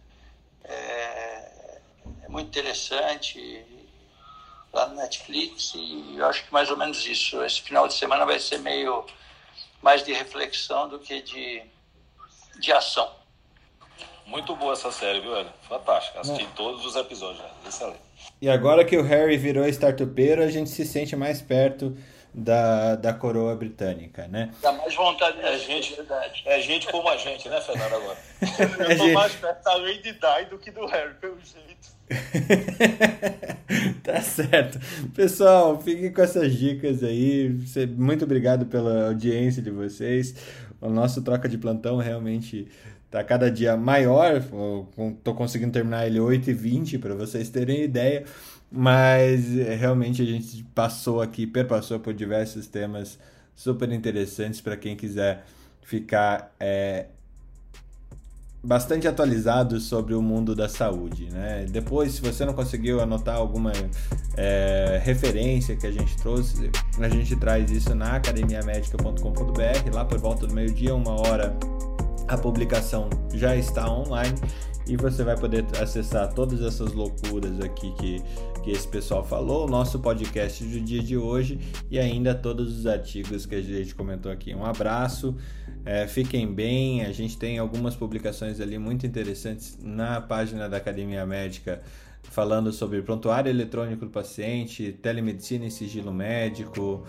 É, é muito interessante lá no Netflix e eu acho que mais ou menos isso. Esse final de semana vai ser meio mais de reflexão do que de, de ação. Muito boa essa série, viu, Hélio? Fantástica. Assisti é. todos os episódios, excelente. E agora que o Harry virou startupeiro, a gente se sente mais perto da, da coroa britânica, né? Dá mais vontade é gente, verdade. É gente como a gente, né, Fernando, agora? Eu tô é mais perto da Lady Di do que do Harry, pelo jeito. tá certo. Pessoal, fiquem com essas dicas aí. Muito obrigado pela audiência de vocês. O nosso troca de plantão realmente tá cada dia maior. Tô conseguindo terminar ele 8h20 para vocês terem ideia. Mas realmente a gente passou aqui, perpassou por diversos temas super interessantes para quem quiser ficar é, bastante atualizado sobre o mundo da saúde. Né? Depois, se você não conseguiu anotar alguma é, referência que a gente trouxe, a gente traz isso na academiamedica.com.br, lá por volta do meio-dia, uma hora a publicação já está online e você vai poder acessar todas essas loucuras aqui que, que esse pessoal falou, o nosso podcast do dia de hoje e ainda todos os artigos que a gente comentou aqui. Um abraço, é, fiquem bem, a gente tem algumas publicações ali muito interessantes na página da Academia Médica falando sobre prontuário eletrônico do paciente, telemedicina e sigilo médico,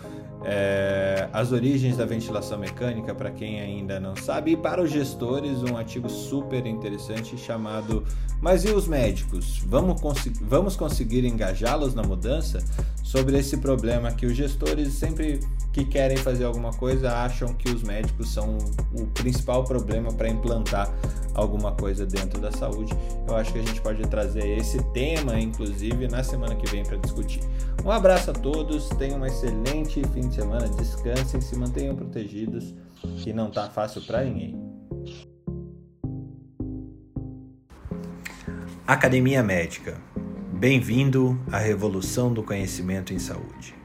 é, as origens da ventilação mecânica, para quem ainda não sabe, e para os gestores, um artigo super interessante chamado Mas e os médicos? Vamos, cons vamos conseguir engajá-los na mudança? Sobre esse problema que os gestores sempre que querem fazer alguma coisa acham que os médicos são o principal problema para implantar alguma coisa dentro da saúde. Eu acho que a gente pode trazer esse tema, inclusive, na semana que vem para discutir. Um abraço a todos, tenham um excelente fim de semana, descansem, se mantenham protegidos, que não tá fácil para ninguém. Academia Médica. Bem-vindo à revolução do conhecimento em saúde.